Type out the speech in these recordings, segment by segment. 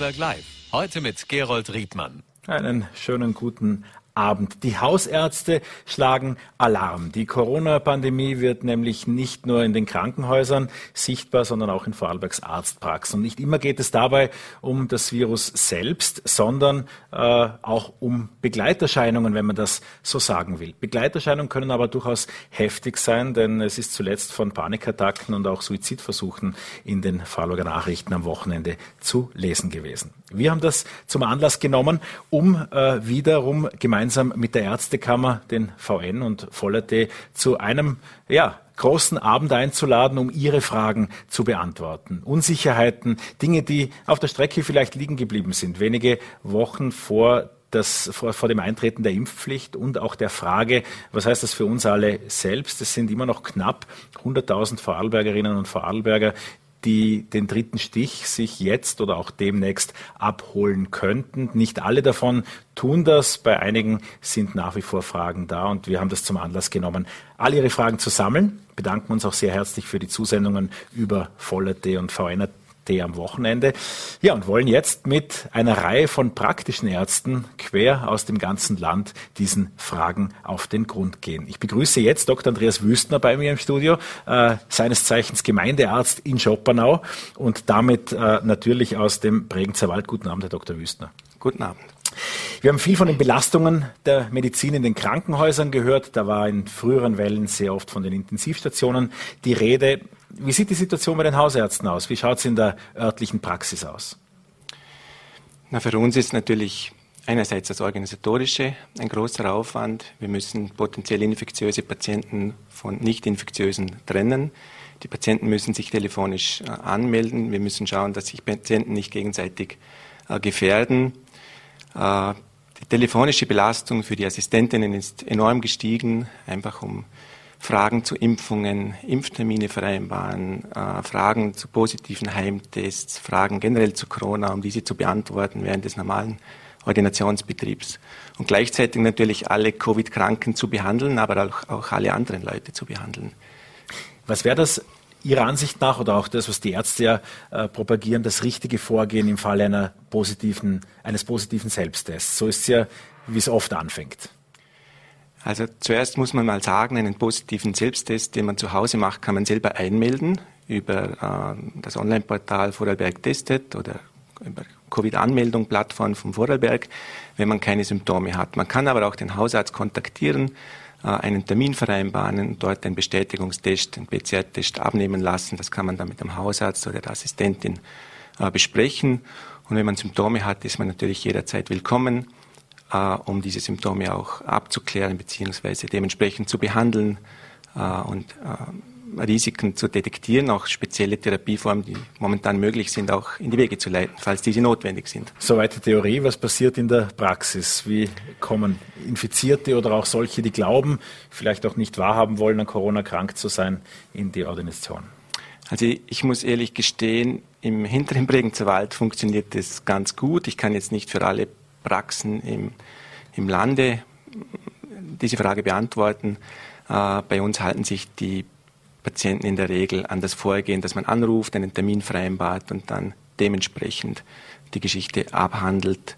Vorarlberg Live. Heute mit Gerold Riedmann. Einen schönen guten Abend. Die Hausärzte schlagen Alarm. Die Corona-Pandemie wird nämlich nicht nur in den Krankenhäusern sichtbar, sondern auch in Vorarlbergs Arztpraxen. Und nicht immer geht es dabei um das Virus selbst, sondern äh, auch um Begleiterscheinungen, wenn man das so sagen will. Begleiterscheinungen können aber durchaus heftig sein, denn es ist zuletzt von Panikattacken und auch Suizidversuchen in den Vorarlberger Nachrichten am Wochenende zu lesen gewesen. Wir haben das zum Anlass genommen, um äh, wiederum gemeinsam gemeinsam mit der Ärztekammer, den VN und Vollerte zu einem ja, großen Abend einzuladen, um Ihre Fragen zu beantworten. Unsicherheiten, Dinge, die auf der Strecke vielleicht liegen geblieben sind, wenige Wochen vor das vor, vor, dem Eintreten der Impfpflicht und auch der Frage, was heißt das für uns alle selbst? Es sind immer noch knapp 100.000 Vorarlbergerinnen und Vorarlberger, die den dritten Stich sich jetzt oder auch demnächst abholen könnten. Nicht alle davon tun das. Bei einigen sind nach wie vor Fragen da und wir haben das zum Anlass genommen, all Ihre Fragen zu sammeln. Bedanken uns auch sehr herzlich für die Zusendungen über Vollerte und VNR am Wochenende. Ja, und wollen jetzt mit einer Reihe von praktischen Ärzten quer aus dem ganzen Land diesen Fragen auf den Grund gehen. Ich begrüße jetzt Dr. Andreas Wüstner bei mir im Studio, äh, seines Zeichens Gemeindearzt in Schoppernau und damit äh, natürlich aus dem Bregenzer Wald. Guten Abend, Herr Dr. Wüstner. Guten Abend. Wir haben viel von den Belastungen der Medizin in den Krankenhäusern gehört. Da war in früheren Wellen sehr oft von den Intensivstationen die Rede. Wie sieht die Situation bei den Hausärzten aus? Wie schaut es in der örtlichen Praxis aus? Na, für uns ist natürlich einerseits das Organisatorische ein großer Aufwand. Wir müssen potenziell infektiöse Patienten von nicht infektiösen trennen. Die Patienten müssen sich telefonisch äh, anmelden. Wir müssen schauen, dass sich Patienten nicht gegenseitig äh, gefährden. Äh, die telefonische Belastung für die Assistentinnen ist enorm gestiegen, einfach um Fragen zu Impfungen, Impftermine vereinbaren, äh, Fragen zu positiven Heimtests, Fragen generell zu Corona, um diese zu beantworten während des normalen Ordinationsbetriebs. Und gleichzeitig natürlich alle Covid-Kranken zu behandeln, aber auch, auch alle anderen Leute zu behandeln. Was wäre das Ihrer Ansicht nach oder auch das, was die Ärzte ja äh, propagieren, das richtige Vorgehen im Falle einer positiven, eines positiven Selbsttests? So ist es ja, wie es oft anfängt. Also zuerst muss man mal sagen, einen positiven Selbsttest, den man zu Hause macht, kann man selber einmelden über äh, das Online-Portal Vorarlberg testet oder über Covid-Anmeldung, Plattform vom Vorarlberg, wenn man keine Symptome hat. Man kann aber auch den Hausarzt kontaktieren, äh, einen Termin vereinbaren dort einen Bestätigungstest, einen PCR-Test abnehmen lassen. Das kann man dann mit dem Hausarzt oder der Assistentin äh, besprechen. Und wenn man Symptome hat, ist man natürlich jederzeit willkommen äh, um diese Symptome auch abzuklären bzw. dementsprechend zu behandeln äh, und äh, Risiken zu detektieren, auch spezielle Therapieformen, die momentan möglich sind, auch in die Wege zu leiten, falls diese notwendig sind. Soweit die Theorie. Was passiert in der Praxis? Wie kommen Infizierte oder auch solche, die glauben, vielleicht auch nicht wahrhaben wollen, an Corona krank zu sein, in die Ordination? Also ich muss ehrlich gestehen, im hinteren Bregenzer Wald funktioniert das ganz gut. Ich kann jetzt nicht für alle Praxen im, im Lande diese Frage beantworten. Äh, bei uns halten sich die Patienten in der Regel an das Vorgehen, dass man anruft, einen Termin vereinbart und dann dementsprechend die Geschichte abhandelt.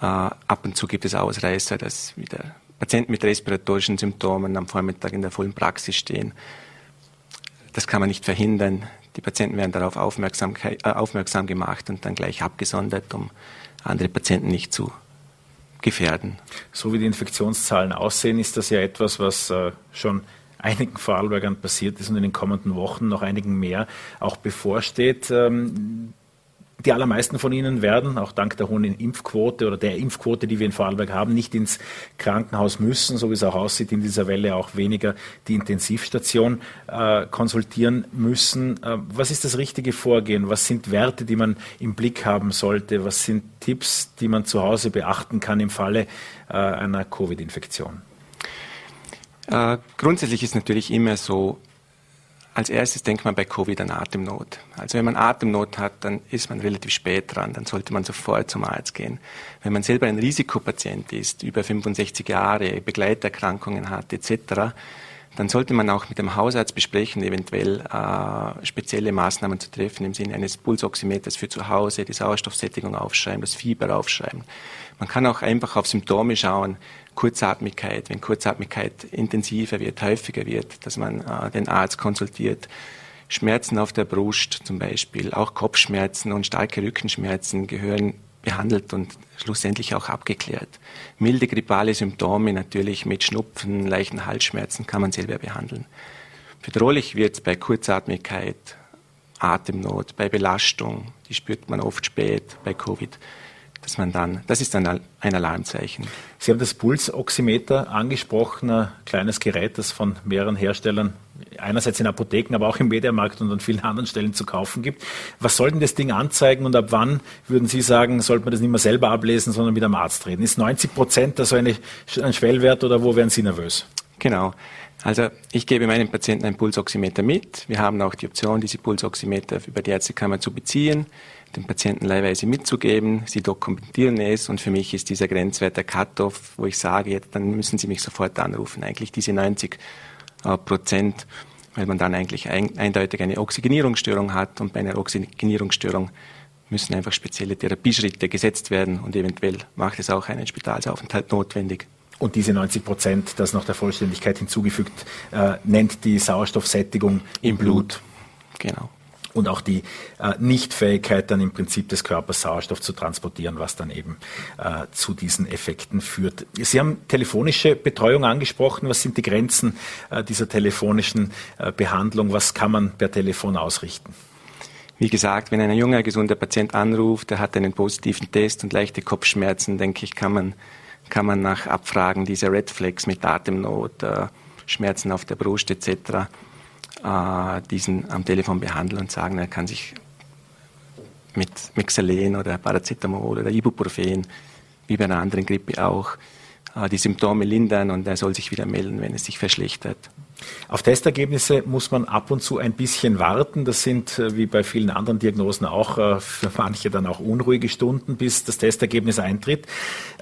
Äh, ab und zu gibt es Ausreißer, dass wieder Patienten mit respiratorischen Symptomen am Vormittag in der vollen Praxis stehen. Das kann man nicht verhindern. Die Patienten werden darauf aufmerksam, äh, aufmerksam gemacht und dann gleich abgesondert, um andere Patienten nicht zu gefährden. So wie die Infektionszahlen aussehen, ist das ja etwas, was äh, schon einigen Vorarlbergern passiert ist und in den kommenden Wochen noch einigen mehr auch bevorsteht. Ähm, die allermeisten von ihnen werden, auch dank der hohen Impfquote oder der Impfquote, die wir in Vorarlberg haben, nicht ins Krankenhaus müssen, so wie es auch aussieht, in dieser Welle auch weniger die Intensivstation äh, konsultieren müssen. Äh, was ist das richtige Vorgehen? Was sind Werte, die man im Blick haben sollte? Was sind Tipps, die man zu Hause beachten kann im Falle äh, einer Covid-Infektion? Äh, grundsätzlich ist natürlich immer so, als erstes denkt man bei Covid an Atemnot. Also wenn man Atemnot hat, dann ist man relativ spät dran, dann sollte man sofort zum Arzt gehen. Wenn man selber ein Risikopatient ist, über 65 Jahre, Begleiterkrankungen hat etc., dann sollte man auch mit dem Hausarzt besprechen, eventuell äh, spezielle Maßnahmen zu treffen im Sinne eines Pulsoximeters für zu Hause, die Sauerstoffsättigung aufschreiben, das Fieber aufschreiben. Man kann auch einfach auf Symptome schauen, Kurzatmigkeit, wenn Kurzatmigkeit intensiver wird, häufiger wird, dass man äh, den Arzt konsultiert. Schmerzen auf der Brust zum Beispiel, auch Kopfschmerzen und starke Rückenschmerzen gehören behandelt und schlussendlich auch abgeklärt. Milde grippale Symptome natürlich mit Schnupfen, leichten Halsschmerzen kann man selber behandeln. Bedrohlich wird es bei Kurzatmigkeit, Atemnot, bei Belastung, die spürt man oft spät bei Covid dass man dann, das ist dann ein Alarmzeichen. Sie haben das Pulsoximeter angesprochen, ein kleines Gerät, das von mehreren Herstellern einerseits in Apotheken, aber auch im Mediamarkt und an vielen anderen Stellen zu kaufen gibt. Was soll denn das Ding anzeigen und ab wann würden Sie sagen, sollte man das nicht mehr selber ablesen, sondern mit einem Arzt reden? Ist 90 Prozent also eine, ein Schwellwert oder wo werden Sie nervös? Genau. Also ich gebe meinen Patienten ein Pulsoximeter mit. Wir haben auch die Option, diese Pulsoximeter über die Ärztekammer zu beziehen den Patienten leihweise mitzugeben. Sie dokumentieren es und für mich ist dieser Grenzwert der Cut-off, wo ich sage, jetzt, dann müssen Sie mich sofort anrufen. Eigentlich diese 90 äh, Prozent, weil man dann eigentlich ein, eindeutig eine Oxygenierungsstörung hat und bei einer Oxygenierungsstörung müssen einfach spezielle Therapieschritte gesetzt werden und eventuell macht es auch einen Spitalsaufenthalt notwendig. Und diese 90 Prozent, das noch der Vollständigkeit hinzugefügt, äh, nennt die Sauerstoffsättigung im, im Blut. Blut. Genau und auch die äh, Nichtfähigkeit dann im Prinzip des Körpers Sauerstoff zu transportieren, was dann eben äh, zu diesen Effekten führt. Sie haben telefonische Betreuung angesprochen. Was sind die Grenzen äh, dieser telefonischen äh, Behandlung? Was kann man per Telefon ausrichten? Wie gesagt, wenn ein junger, gesunder Patient anruft, der hat einen positiven Test und leichte Kopfschmerzen, denke ich, kann man, kann man nach Abfragen dieser Red Flags mit Atemnot, äh, Schmerzen auf der Brust etc äh, diesen am Telefon behandeln und sagen, er kann sich mit Mexalen oder Paracetamol oder Ibuprofen, wie bei einer anderen Grippe auch, äh, die Symptome lindern und er soll sich wieder melden, wenn es sich verschlechtert. Auf Testergebnisse muss man ab und zu ein bisschen warten. Das sind äh, wie bei vielen anderen Diagnosen auch äh, für manche dann auch unruhige Stunden, bis das Testergebnis eintritt.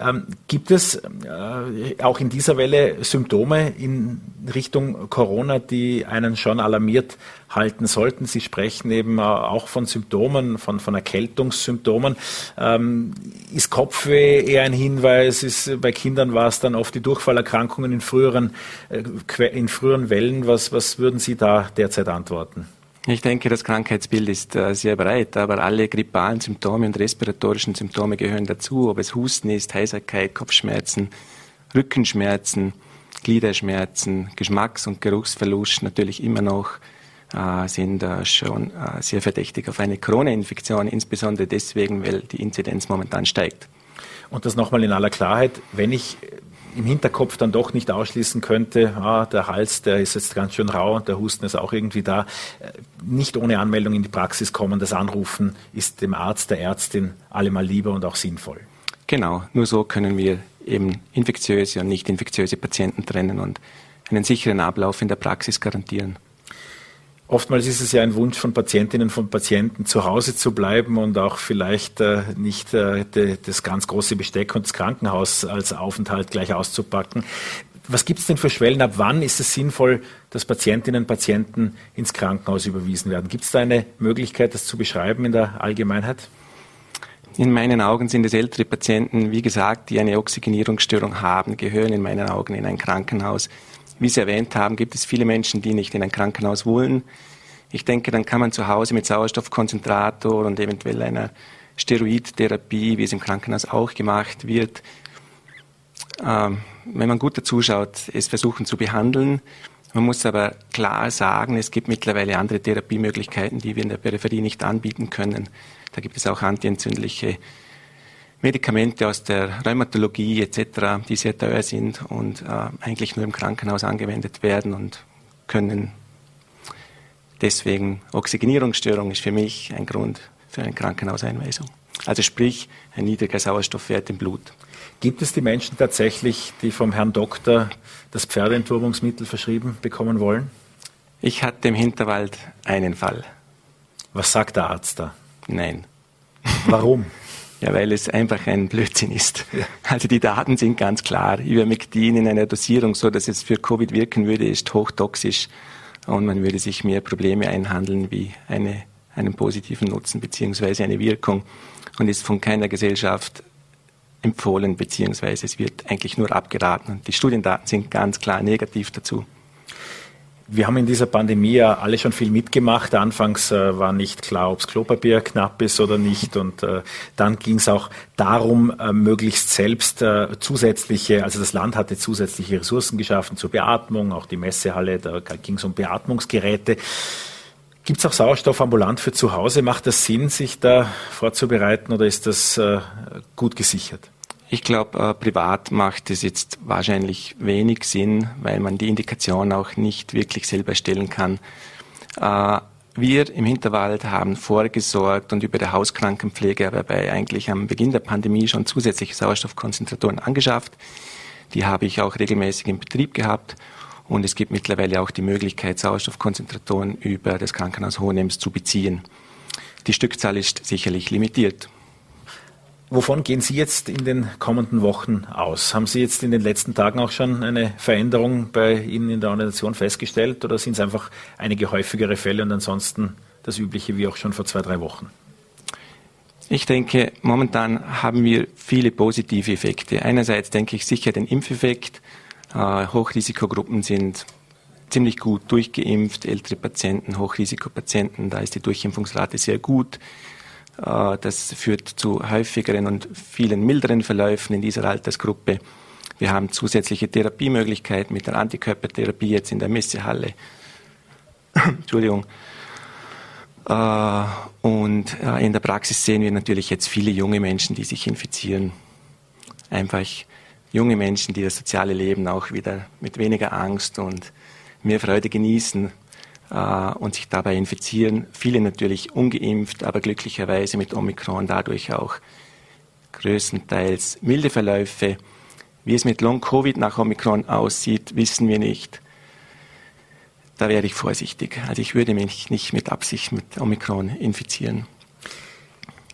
Ähm, gibt es äh, auch in dieser Welle Symptome in Richtung Corona, die einen schon alarmiert halten sollten? Sie sprechen eben auch von Symptomen, von, von Erkältungssymptomen. Ähm, ist Kopfweh eher ein Hinweis? Ist, bei Kindern war es dann oft die Durchfallerkrankungen in früheren, in früheren Wellen. Was, was würden Sie da derzeit antworten? Ich denke, das Krankheitsbild ist äh, sehr breit, aber alle grippalen Symptome und respiratorischen Symptome gehören dazu, ob es Husten ist, Heiserkeit, Kopfschmerzen, Rückenschmerzen, Gliederschmerzen, Geschmacks- und Geruchsverlust natürlich immer noch äh, sind äh, schon äh, sehr verdächtig auf eine Corona-Infektion, insbesondere deswegen, weil die Inzidenz momentan steigt. Und das nochmal in aller Klarheit, wenn ich im Hinterkopf dann doch nicht ausschließen könnte, ah, der Hals, der ist jetzt ganz schön rau und der Husten ist auch irgendwie da, äh, nicht ohne Anmeldung in die Praxis kommen. Das Anrufen ist dem Arzt, der Ärztin allemal lieber und auch sinnvoll. Genau, nur so können wir eben infektiöse und nicht infektiöse Patienten trennen und einen sicheren Ablauf in der Praxis garantieren. Oftmals ist es ja ein Wunsch von Patientinnen, von Patienten, zu Hause zu bleiben und auch vielleicht äh, nicht äh, de, das ganz große Besteck und das Krankenhaus als Aufenthalt gleich auszupacken. Was gibt es denn für Schwellen? Ab wann ist es sinnvoll, dass Patientinnen und Patienten ins Krankenhaus überwiesen werden? Gibt es da eine Möglichkeit, das zu beschreiben in der Allgemeinheit? In meinen Augen sind es ältere Patienten, wie gesagt, die eine Oxygenierungsstörung haben, gehören in meinen Augen in ein Krankenhaus. Wie Sie erwähnt haben, gibt es viele Menschen, die nicht in ein Krankenhaus wollen. Ich denke, dann kann man zu Hause mit Sauerstoffkonzentrator und eventuell einer Steroidtherapie, wie es im Krankenhaus auch gemacht wird, ähm, wenn man gut dazuschaut, es versuchen zu behandeln. Man muss aber klar sagen, es gibt mittlerweile andere Therapiemöglichkeiten, die wir in der Peripherie nicht anbieten können. Da gibt es auch antientzündliche Medikamente aus der Rheumatologie etc., die sehr teuer sind und äh, eigentlich nur im Krankenhaus angewendet werden und können. Deswegen Oxygenierungsstörung ist für mich ein Grund für eine Krankenhauseinweisung. Also sprich ein niedriger Sauerstoffwert im Blut. Gibt es die Menschen tatsächlich, die vom Herrn Doktor das Pferdeentwurmungsmittel verschrieben bekommen wollen? Ich hatte im Hinterwald einen Fall. Was sagt der Arzt da? Nein. Warum? Ja, weil es einfach ein Blödsinn ist. Ja. Also die Daten sind ganz klar. Ivermectin in einer Dosierung, so dass es für Covid wirken würde, ist hochtoxisch und man würde sich mehr Probleme einhandeln wie eine, einen positiven Nutzen beziehungsweise eine Wirkung und ist von keiner Gesellschaft empfohlen beziehungsweise es wird eigentlich nur abgeraten. Und die Studiendaten sind ganz klar negativ dazu. Wir haben in dieser Pandemie ja alle schon viel mitgemacht. Anfangs äh, war nicht klar, ob das Klopapier knapp ist oder nicht. Und äh, dann ging es auch darum, äh, möglichst selbst äh, zusätzliche, also das Land hatte zusätzliche Ressourcen geschaffen zur Beatmung, auch die Messehalle, da ging es um Beatmungsgeräte. Gibt es auch Sauerstoff ambulant für zu Hause? Macht das Sinn, sich da vorzubereiten oder ist das äh, gut gesichert? Ich glaube, äh, privat macht es jetzt wahrscheinlich wenig Sinn, weil man die Indikation auch nicht wirklich selber stellen kann. Äh, wir im Hinterwald haben vorgesorgt und über die Hauskrankenpflege aber bei eigentlich am Beginn der Pandemie schon zusätzliche Sauerstoffkonzentratoren angeschafft. Die habe ich auch regelmäßig in Betrieb gehabt und es gibt mittlerweile auch die Möglichkeit, Sauerstoffkonzentratoren über das Krankenhaus Hohenems zu beziehen. Die Stückzahl ist sicherlich limitiert. Wovon gehen Sie jetzt in den kommenden Wochen aus? Haben Sie jetzt in den letzten Tagen auch schon eine Veränderung bei Ihnen in der Organisation festgestellt oder sind es einfach einige häufigere Fälle und ansonsten das Übliche wie auch schon vor zwei, drei Wochen? Ich denke, momentan haben wir viele positive Effekte. Einerseits denke ich sicher den Impfeffekt. Äh, Hochrisikogruppen sind ziemlich gut durchgeimpft, ältere Patienten, Hochrisikopatienten, da ist die Durchimpfungsrate sehr gut. Äh, das führt zu häufigeren und vielen milderen Verläufen in dieser Altersgruppe. Wir haben zusätzliche Therapiemöglichkeiten mit der Antikörpertherapie jetzt in der Messehalle. Entschuldigung. Äh, und äh, in der Praxis sehen wir natürlich jetzt viele junge Menschen, die sich infizieren. Einfach junge Menschen, die das soziale Leben auch wieder mit weniger Angst und mehr Freude genießen und sich dabei infizieren. Viele natürlich ungeimpft, aber glücklicherweise mit Omikron dadurch auch größtenteils milde Verläufe. Wie es mit Long-Covid nach Omikron aussieht, wissen wir nicht. Da wäre ich vorsichtig. Also ich würde mich nicht mit Absicht mit Omikron infizieren.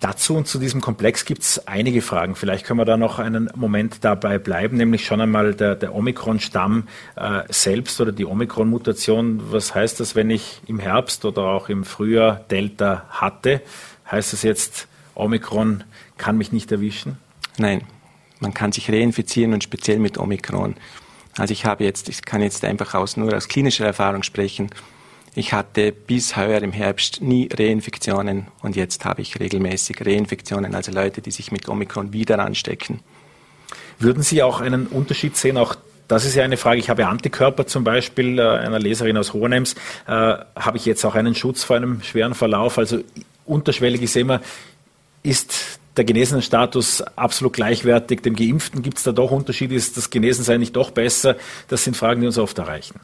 Dazu und zu diesem Komplex gibt es einige Fragen. Vielleicht können wir da noch einen Moment dabei bleiben, nämlich schon einmal der, der Omikron-Stamm äh, selbst oder die Omikron-Mutation. Was heißt das, wenn ich im Herbst oder auch im Frühjahr Delta hatte? Heißt das jetzt, Omikron kann mich nicht erwischen? Nein, man kann sich reinfizieren und speziell mit Omikron. Also ich habe jetzt, ich kann jetzt einfach aus, nur aus klinischer Erfahrung sprechen. Ich hatte bis heuer im Herbst nie Reinfektionen und jetzt habe ich regelmäßig Reinfektionen, also Leute, die sich mit Omikron wieder anstecken. Würden Sie auch einen Unterschied sehen, auch das ist ja eine Frage. Ich habe Antikörper zum Beispiel äh, einer Leserin aus Hohenems. Äh, habe ich jetzt auch einen Schutz vor einem schweren Verlauf? Also unterschwellig ist immer, ist der Genesenenstatus absolut gleichwertig dem Geimpften? Gibt es da doch Unterschiede? Ist das Genesensein nicht doch besser? Das sind Fragen, die uns oft erreichen.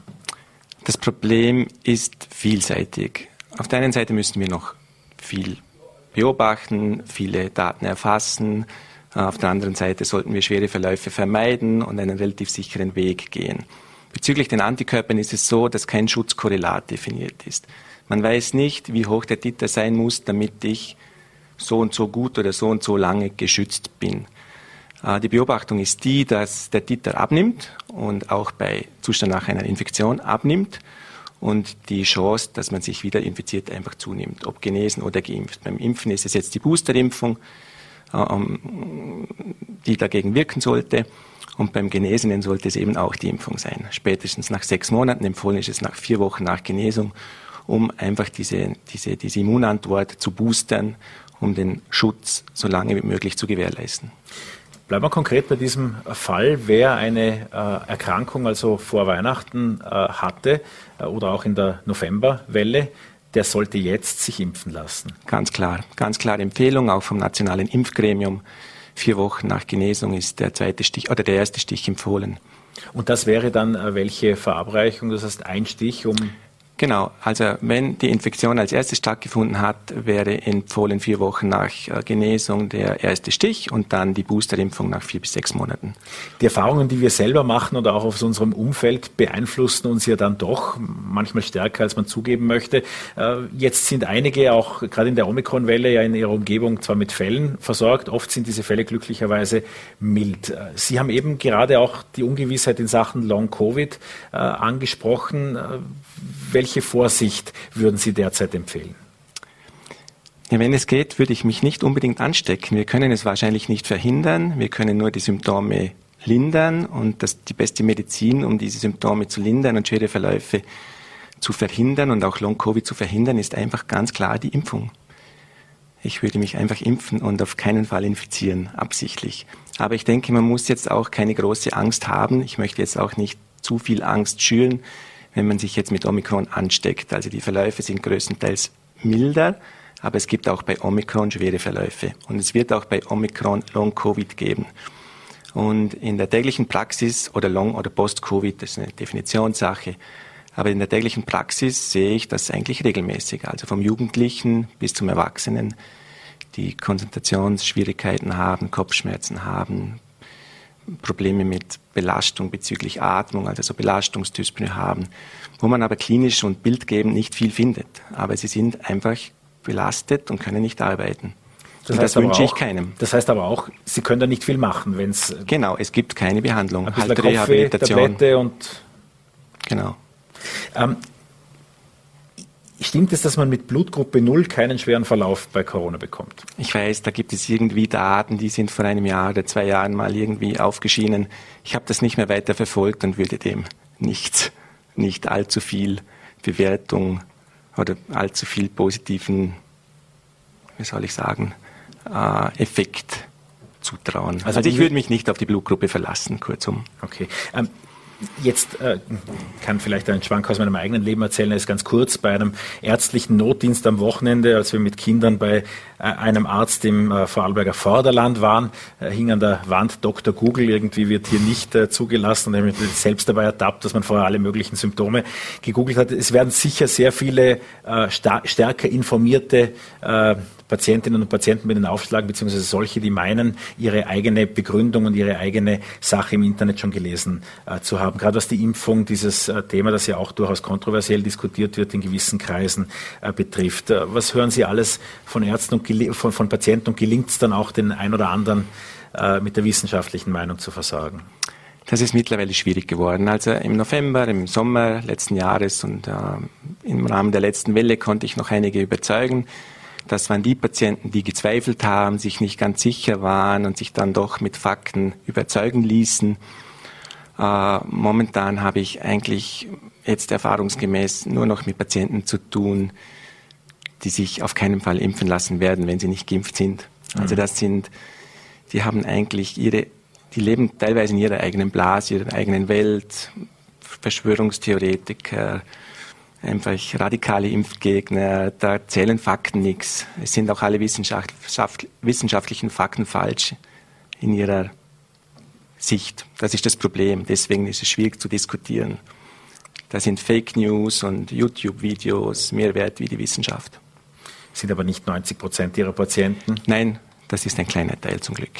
Das Problem ist vielseitig. Auf der einen Seite müssen wir noch viel beobachten, viele Daten erfassen. Auf der anderen Seite sollten wir schwere Verläufe vermeiden und einen relativ sicheren Weg gehen. Bezüglich den Antikörpern ist es so, dass kein Schutzkorrelat definiert ist. Man weiß nicht, wie hoch der Titer sein muss, damit ich so und so gut oder so und so lange geschützt bin. Äh, die Beobachtung ist die, dass der Titer abnimmt und auch bei Zustand nach einer Infektion abnimmt und die Chance, dass man sich wieder infiziert, einfach zunimmt, ob genesen oder geimpft. Beim Impfen ist es jetzt die Boosterimpfung, äh, die dagegen wirken sollte. Und beim Genesenen sollte es eben auch die Impfung sein. Spätestens nach sechs Monaten, empfohlen ist es nach vier Wochen nach Genesung, um einfach diese, diese, diese Immunantwort zu boostern, um den Schutz so lange wie möglich zu gewährleisten. Bleiben wir konkret bei diesem Fall. Wer eine äh, Erkrankung also vor Weihnachten äh, hatte äh, oder auch in der Novemberwelle, der sollte jetzt sich impfen lassen. Ganz klar, ganz klare Empfehlung auch vom Nationalen Impfgremium. Vier Wochen nach Genesung ist der zweite Stich oder der erste Stich empfohlen. Und das wäre dann äh, welche Verabreichung? Das heißt ein Stich um Genau, also wenn die Infektion als erstes stattgefunden hat, wäre empfohlen vier Wochen nach äh, Genesung der erste Stich und dann die Boosterimpfung nach vier bis sechs Monaten. Die Erfahrungen, die wir selber machen oder auch aus unserem Umfeld, beeinflussen uns ja dann doch manchmal stärker, als man zugeben möchte. Äh, jetzt sind einige auch gerade in der Omikron-Welle ja in ihrer Umgebung zwar mit Fällen versorgt, oft sind diese Fälle glücklicherweise mild. Äh, Sie haben eben gerade auch die Ungewissheit in Sachen Long-Covid angesprochen. Welche Vorsicht würden Sie derzeit empfehlen? Ja, wenn es geht, würde ich mich nicht unbedingt anstecken. Wir können es wahrscheinlich nicht verhindern. Wir können nur die Symptome lindern und das die beste Medizin, um diese Symptome zu lindern und schwere Verläufe zu verhindern und auch Long-Covid zu verhindern, ist einfach ganz klar die Impfung. Ich würde mich einfach impfen und auf keinen Fall infizieren, absichtlich. Aber ich denke, man muss jetzt auch keine große Angst haben. Ich möchte jetzt auch nicht zu viel Angst schüren wenn man sich jetzt mit Omikron ansteckt. Also die Verläufe sind größtenteils milder, aber es gibt auch bei Omikron schwere Verläufe. Und es wird auch bei Omikron Long-Covid geben. Und in der täglichen Praxis oder Long- oder Post-Covid, das ist eine Definitionssache, aber in der täglichen Praxis sehe ich das eigentlich regelmäßig. Also vom Jugendlichen bis zum Erwachsenen, die Konzentrationsschwierigkeiten haben, Kopfschmerzen haben, Probleme mit Belastung bezüglich Atmung, also so Belastungsdyspnoe haben, wo man aber klinisch und bildgebend nicht viel findet. Aber sie sind einfach belastet und können nicht arbeiten. Das, das wünsche auch, ich keinem. Das heißt aber auch, Sie können da nicht viel machen, wenn es genau, es gibt keine Behandlung, ein halt Rehabilitation. Tablette und genau. Ähm, Stimmt es, dass man mit Blutgruppe 0 keinen schweren Verlauf bei Corona bekommt? Ich weiß, da gibt es irgendwie Daten, die sind vor einem Jahr oder zwei Jahren mal irgendwie aufgeschienen. Ich habe das nicht mehr weiter verfolgt und würde dem nicht, nicht allzu viel Bewertung oder allzu viel positiven, wie soll ich sagen, äh, Effekt zutrauen. Also, also ich würde mich nicht auf die Blutgruppe verlassen, kurzum. Okay. Ähm, Jetzt äh, kann vielleicht ein Schwank aus meinem eigenen Leben erzählen, er ist ganz kurz bei einem ärztlichen Notdienst am Wochenende, als wir mit Kindern bei äh, einem Arzt im äh, Vorarlberger Vorderland waren, äh, hing an der Wand Dr. Google, irgendwie wird hier nicht äh, zugelassen und ich habe mich selbst dabei ertappt, dass man vorher alle möglichen Symptome gegoogelt hat. Es werden sicher sehr viele äh, stärker informierte Patientinnen und Patienten mit den Aufschlagen, beziehungsweise solche, die meinen, ihre eigene Begründung und ihre eigene Sache im Internet schon gelesen äh, zu haben. Gerade was die Impfung, dieses äh, Thema, das ja auch durchaus kontroversiell diskutiert wird in gewissen Kreisen, äh, betrifft. Äh, was hören Sie alles von Ärzten und von, von Patienten und gelingt es dann auch den ein oder anderen äh, mit der wissenschaftlichen Meinung zu versagen? Das ist mittlerweile schwierig geworden. Also im November, im Sommer letzten Jahres und äh, im Rahmen der letzten Welle konnte ich noch einige überzeugen. Das waren die Patienten, die gezweifelt haben, sich nicht ganz sicher waren und sich dann doch mit Fakten überzeugen ließen. Äh, momentan habe ich eigentlich jetzt erfahrungsgemäß nur noch mit Patienten zu tun, die sich auf keinen Fall impfen lassen werden, wenn sie nicht geimpft sind. Also mhm. das sind, die haben eigentlich ihre, die leben teilweise in ihrer eigenen Blase, ihrer eigenen Welt, Verschwörungstheoretiker, einfach radikale Impfgegner, da zählen Fakten nichts. Es sind auch alle wissenschaftlichen Fakten falsch in ihrer Sicht. Das ist das Problem. Deswegen ist es schwierig zu diskutieren. Da sind Fake News und YouTube-Videos mehr wert wie die Wissenschaft. Sind aber nicht 90 Prozent Ihrer Patienten? Nein, das ist ein kleiner Teil zum Glück.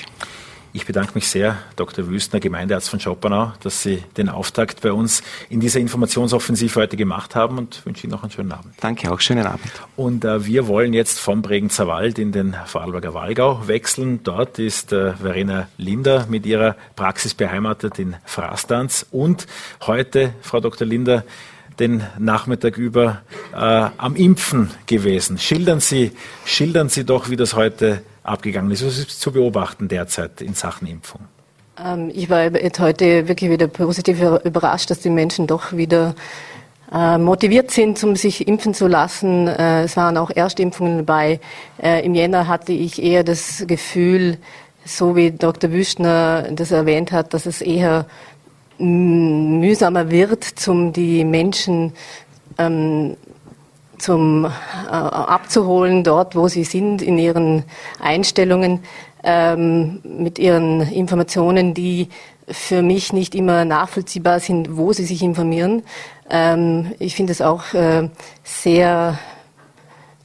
Ich bedanke mich sehr, Dr. Wüstner, Gemeindearzt von Schoppenau, dass Sie den Auftakt bei uns in dieser Informationsoffensive heute gemacht haben und wünsche Ihnen noch einen schönen Abend. Danke auch, schönen Abend. Und äh, wir wollen jetzt vom Bregenzer Wald in den Vorarlberger Wallgau wechseln. Dort ist äh, Verena Linder mit ihrer Praxis beheimatet in Frastanz und heute, Frau Dr. Linder, den Nachmittag über äh, am Impfen gewesen. Schildern Sie, schildern Sie doch, wie das heute abgegangen ist. Was ist zu beobachten derzeit in Sachen Impfung? Ähm, ich war heute wirklich wieder positiv überrascht, dass die Menschen doch wieder äh, motiviert sind, um sich impfen zu lassen. Äh, es waren auch Erstimpfungen dabei. Äh, Im Jänner hatte ich eher das Gefühl, so wie Dr. Wüstner das erwähnt hat, dass es eher mühsamer wird, um die Menschen ähm, zum äh, abzuholen, dort, wo sie sind, in ihren Einstellungen, ähm, mit ihren Informationen, die für mich nicht immer nachvollziehbar sind, wo sie sich informieren. Ähm, ich finde es auch äh, sehr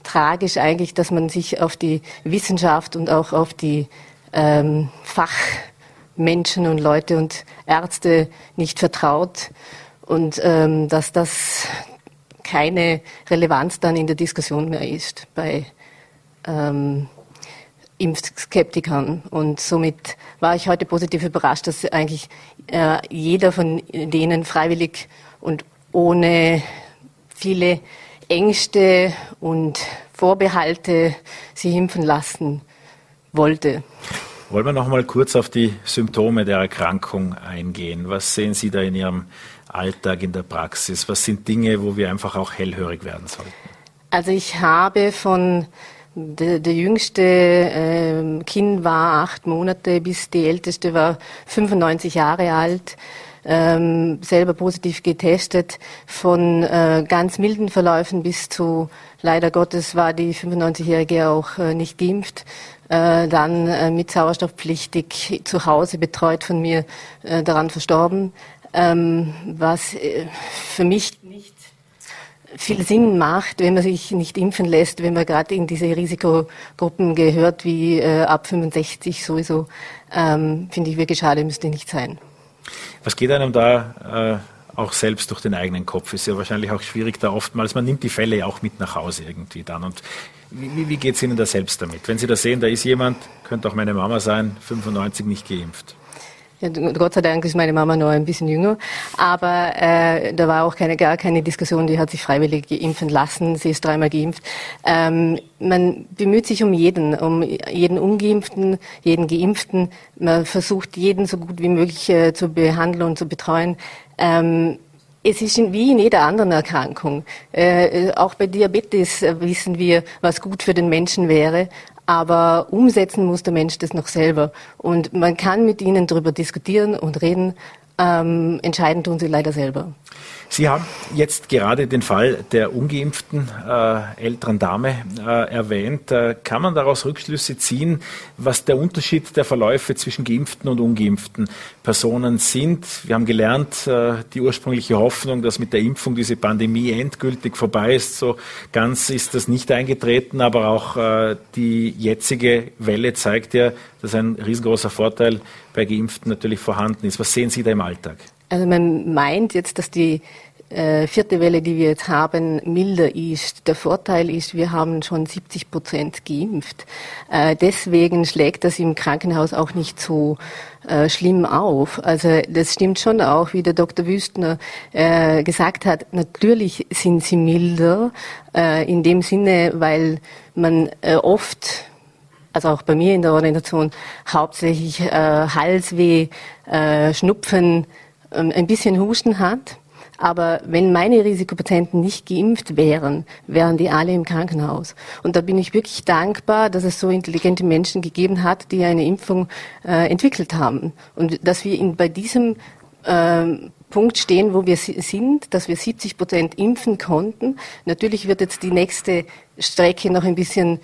tragisch eigentlich, dass man sich auf die Wissenschaft und auch auf die ähm, Fachmenschen und Leute und Ärzte nicht vertraut und ähm, dass das keine Relevanz dann in der Diskussion mehr ist bei ähm, Impfskeptikern. Und somit war ich heute positiv überrascht, dass eigentlich äh, jeder von denen freiwillig und ohne viele Ängste und Vorbehalte sich impfen lassen wollte. Wollen wir noch mal kurz auf die Symptome der Erkrankung eingehen? Was sehen Sie da in Ihrem Alltag in der Praxis? Was sind Dinge, wo wir einfach auch hellhörig werden sollten? Also ich habe von der, der jüngste äh, Kind war acht Monate, bis die älteste war 95 Jahre alt. Ähm, selber positiv getestet, von äh, ganz milden Verläufen bis zu, leider Gottes war die 95-Jährige auch äh, nicht geimpft, äh, dann äh, mit sauerstoffpflichtig zu Hause betreut von mir äh, daran verstorben, ähm, was äh, für mich nicht viel Sinn macht, wenn man sich nicht impfen lässt, wenn man gerade in diese Risikogruppen gehört, wie äh, ab 65 sowieso, ähm, finde ich wirklich schade, müsste nicht sein. Was geht einem da äh, auch selbst durch den eigenen Kopf? Ist ja wahrscheinlich auch schwierig da oftmals. Man nimmt die Fälle ja auch mit nach Hause irgendwie dann. Und wie, wie geht es Ihnen da selbst damit? Wenn Sie da sehen, da ist jemand, könnte auch meine Mama sein, 95 nicht geimpft. Ja, Gott sei Dank ist meine Mama noch ein bisschen jünger, aber äh, da war auch keine, gar keine Diskussion, die hat sich freiwillig impfen lassen, sie ist dreimal geimpft. Ähm, man bemüht sich um jeden, um jeden Ungeimpften, jeden Geimpften, man versucht jeden so gut wie möglich äh, zu behandeln und zu betreuen. Ähm, es ist wie in jeder anderen Erkrankung. Äh, auch bei Diabetes äh, wissen wir, was gut für den Menschen wäre. Aber umsetzen muss der Mensch das noch selber. Und man kann mit ihnen darüber diskutieren und reden. Ähm, entscheiden tun sie leider selber. Sie haben jetzt gerade den Fall der ungeimpften äh, älteren Dame äh, erwähnt. Äh, kann man daraus Rückschlüsse ziehen, was der Unterschied der Verläufe zwischen geimpften und ungeimpften Personen sind? Wir haben gelernt, äh, die ursprüngliche Hoffnung, dass mit der Impfung diese Pandemie endgültig vorbei ist, so ganz ist das nicht eingetreten, aber auch äh, die jetzige Welle zeigt ja, dass ein riesengroßer Vorteil bei Geimpften natürlich vorhanden ist. Was sehen Sie da im Alltag? Also man meint jetzt, dass die äh, vierte Welle, die wir jetzt haben, milder ist. Der Vorteil ist, wir haben schon 70 Prozent geimpft. Äh, deswegen schlägt das im Krankenhaus auch nicht so äh, schlimm auf. Also das stimmt schon auch, wie der Dr. Wüstner äh, gesagt hat. Natürlich sind sie milder äh, in dem Sinne, weil man äh, oft also auch bei mir in der Organisation, hauptsächlich äh, Halsweh, äh, Schnupfen, ein bisschen Husten hat. Aber wenn meine Risikopatienten nicht geimpft wären, wären die alle im Krankenhaus. Und da bin ich wirklich dankbar, dass es so intelligente Menschen gegeben hat, die eine Impfung äh, entwickelt haben. Und dass wir in, bei diesem äh, Punkt stehen, wo wir sind, dass wir 70 Prozent impfen konnten. Natürlich wird jetzt die nächste Strecke noch ein bisschen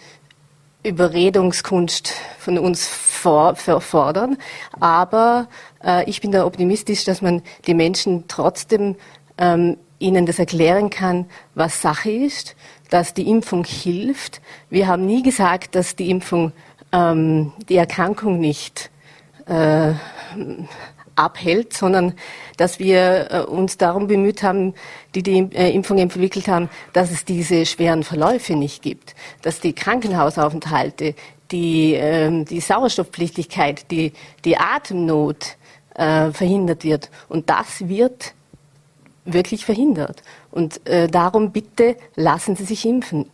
Überredungskunst von uns fordern. Aber äh, ich bin da optimistisch, dass man die Menschen trotzdem ähm, ihnen das erklären kann, was Sache ist, dass die Impfung hilft. Wir haben nie gesagt, dass die Impfung ähm, die Erkrankung nicht äh, abhält, sondern dass wir äh, uns darum bemüht haben, die die äh, Impfung entwickelt haben, dass es diese schweren Verläufe nicht gibt, dass die Krankenhausaufenthalte, die, äh, die Sauerstoffpflichtigkeit, die, die Atemnot äh, verhindert wird. Und das wird wirklich verhindert. Und darum bitte lassen Sie sich impfen.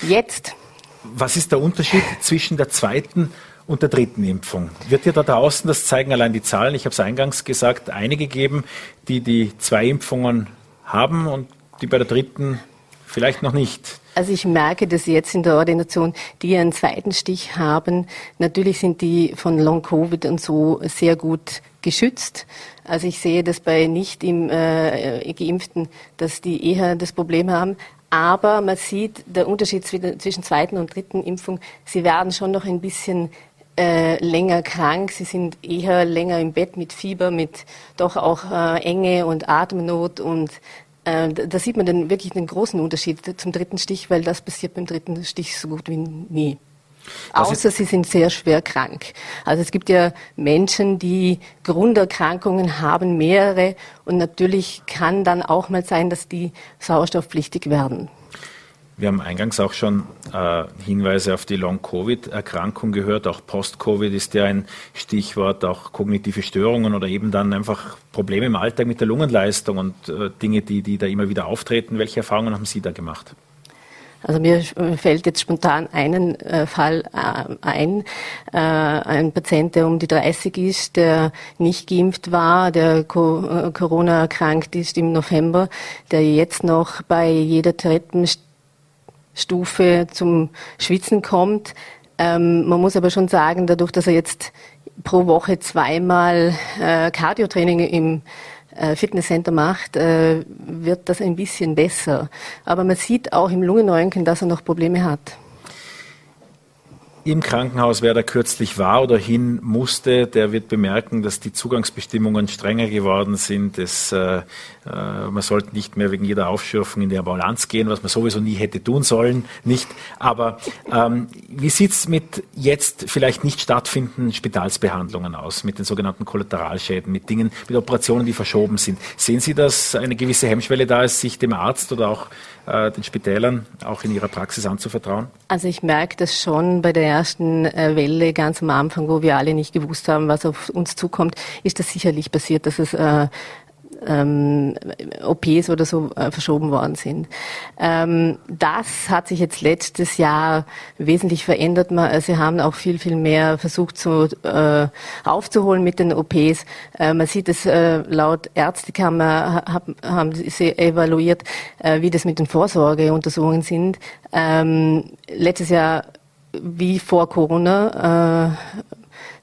Jetzt. Was ist der Unterschied zwischen der zweiten und der dritten Impfung. Wird ja da draußen, das zeigen allein die Zahlen, ich habe es eingangs gesagt, einige geben, die die zwei Impfungen haben und die bei der dritten vielleicht noch nicht. Also ich merke dass jetzt in der Ordination, die einen zweiten Stich haben. Natürlich sind die von Long-Covid und so sehr gut geschützt. Also ich sehe das bei nicht im, äh, Geimpften, dass die eher das Problem haben. Aber man sieht der Unterschied zwischen zweiten und dritten Impfung, sie werden schon noch ein bisschen äh, länger krank, sie sind eher länger im Bett mit Fieber, mit doch auch äh, Enge und Atemnot und äh, da sieht man dann wirklich den großen Unterschied zum dritten Stich, weil das passiert beim dritten Stich so gut wie nie. Außer sie sind sehr schwer krank. Also es gibt ja Menschen, die Grunderkrankungen haben, mehrere. Und natürlich kann dann auch mal sein, dass die sauerstoffpflichtig werden. Wir haben eingangs auch schon äh, Hinweise auf die Long-Covid-Erkrankung gehört. Auch Post-Covid ist ja ein Stichwort, auch kognitive Störungen oder eben dann einfach Probleme im Alltag mit der Lungenleistung und äh, Dinge, die, die da immer wieder auftreten. Welche Erfahrungen haben Sie da gemacht? Also mir fällt jetzt spontan einen äh, Fall äh, ein. Äh, ein Patient, der um die 30 ist, der nicht geimpft war, der Co Corona erkrankt ist im November, der jetzt noch bei jeder Treppenstufe zum Schwitzen kommt. Ähm, man muss aber schon sagen, dadurch, dass er jetzt pro Woche zweimal äh, Cardiotraining im äh, Fitnesscenter macht, äh, wird das ein bisschen besser. Aber man sieht auch im Lungenröntgen, dass er noch Probleme hat im Krankenhaus, wer da kürzlich war oder hin musste, der wird bemerken, dass die Zugangsbestimmungen strenger geworden sind. Es, äh, äh, man sollte nicht mehr wegen jeder Aufschürfung in die Ambulanz gehen, was man sowieso nie hätte tun sollen, nicht. Aber ähm, wie sieht's mit jetzt vielleicht nicht stattfindenden Spitalsbehandlungen aus, mit den sogenannten Kollateralschäden, mit Dingen, mit Operationen, die verschoben sind? Sehen Sie, dass eine gewisse Hemmschwelle da ist, sich dem Arzt oder auch äh, den Spitälern auch in ihrer Praxis anzuvertrauen? Also ich merke das schon bei der ersten äh, Welle ganz am Anfang, wo wir alle nicht gewusst haben, was auf uns zukommt, ist das sicherlich passiert, dass es äh, ähm, OPs oder so äh, verschoben worden sind. Ähm, das hat sich jetzt letztes Jahr wesentlich verändert. Man, sie haben auch viel, viel mehr versucht zu, äh, aufzuholen mit den OPs. Äh, man sieht es äh, laut Ärztekammer, hab, haben sie evaluiert, äh, wie das mit den Vorsorgeuntersuchungen sind. Ähm, letztes Jahr wie vor Corona äh,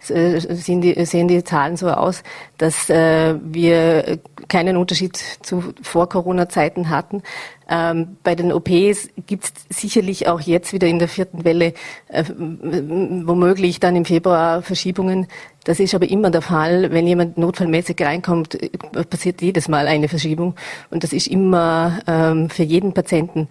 sehen die, sehen die Zahlen so aus, dass äh, wir keinen Unterschied zu Vor-Corona-Zeiten hatten. Ähm, bei den OPs gibt es sicherlich auch jetzt wieder in der vierten Welle äh, womöglich dann im Februar Verschiebungen. Das ist aber immer der Fall. Wenn jemand notfallmäßig reinkommt, äh, passiert jedes Mal eine Verschiebung. Und das ist immer ähm, für jeden Patienten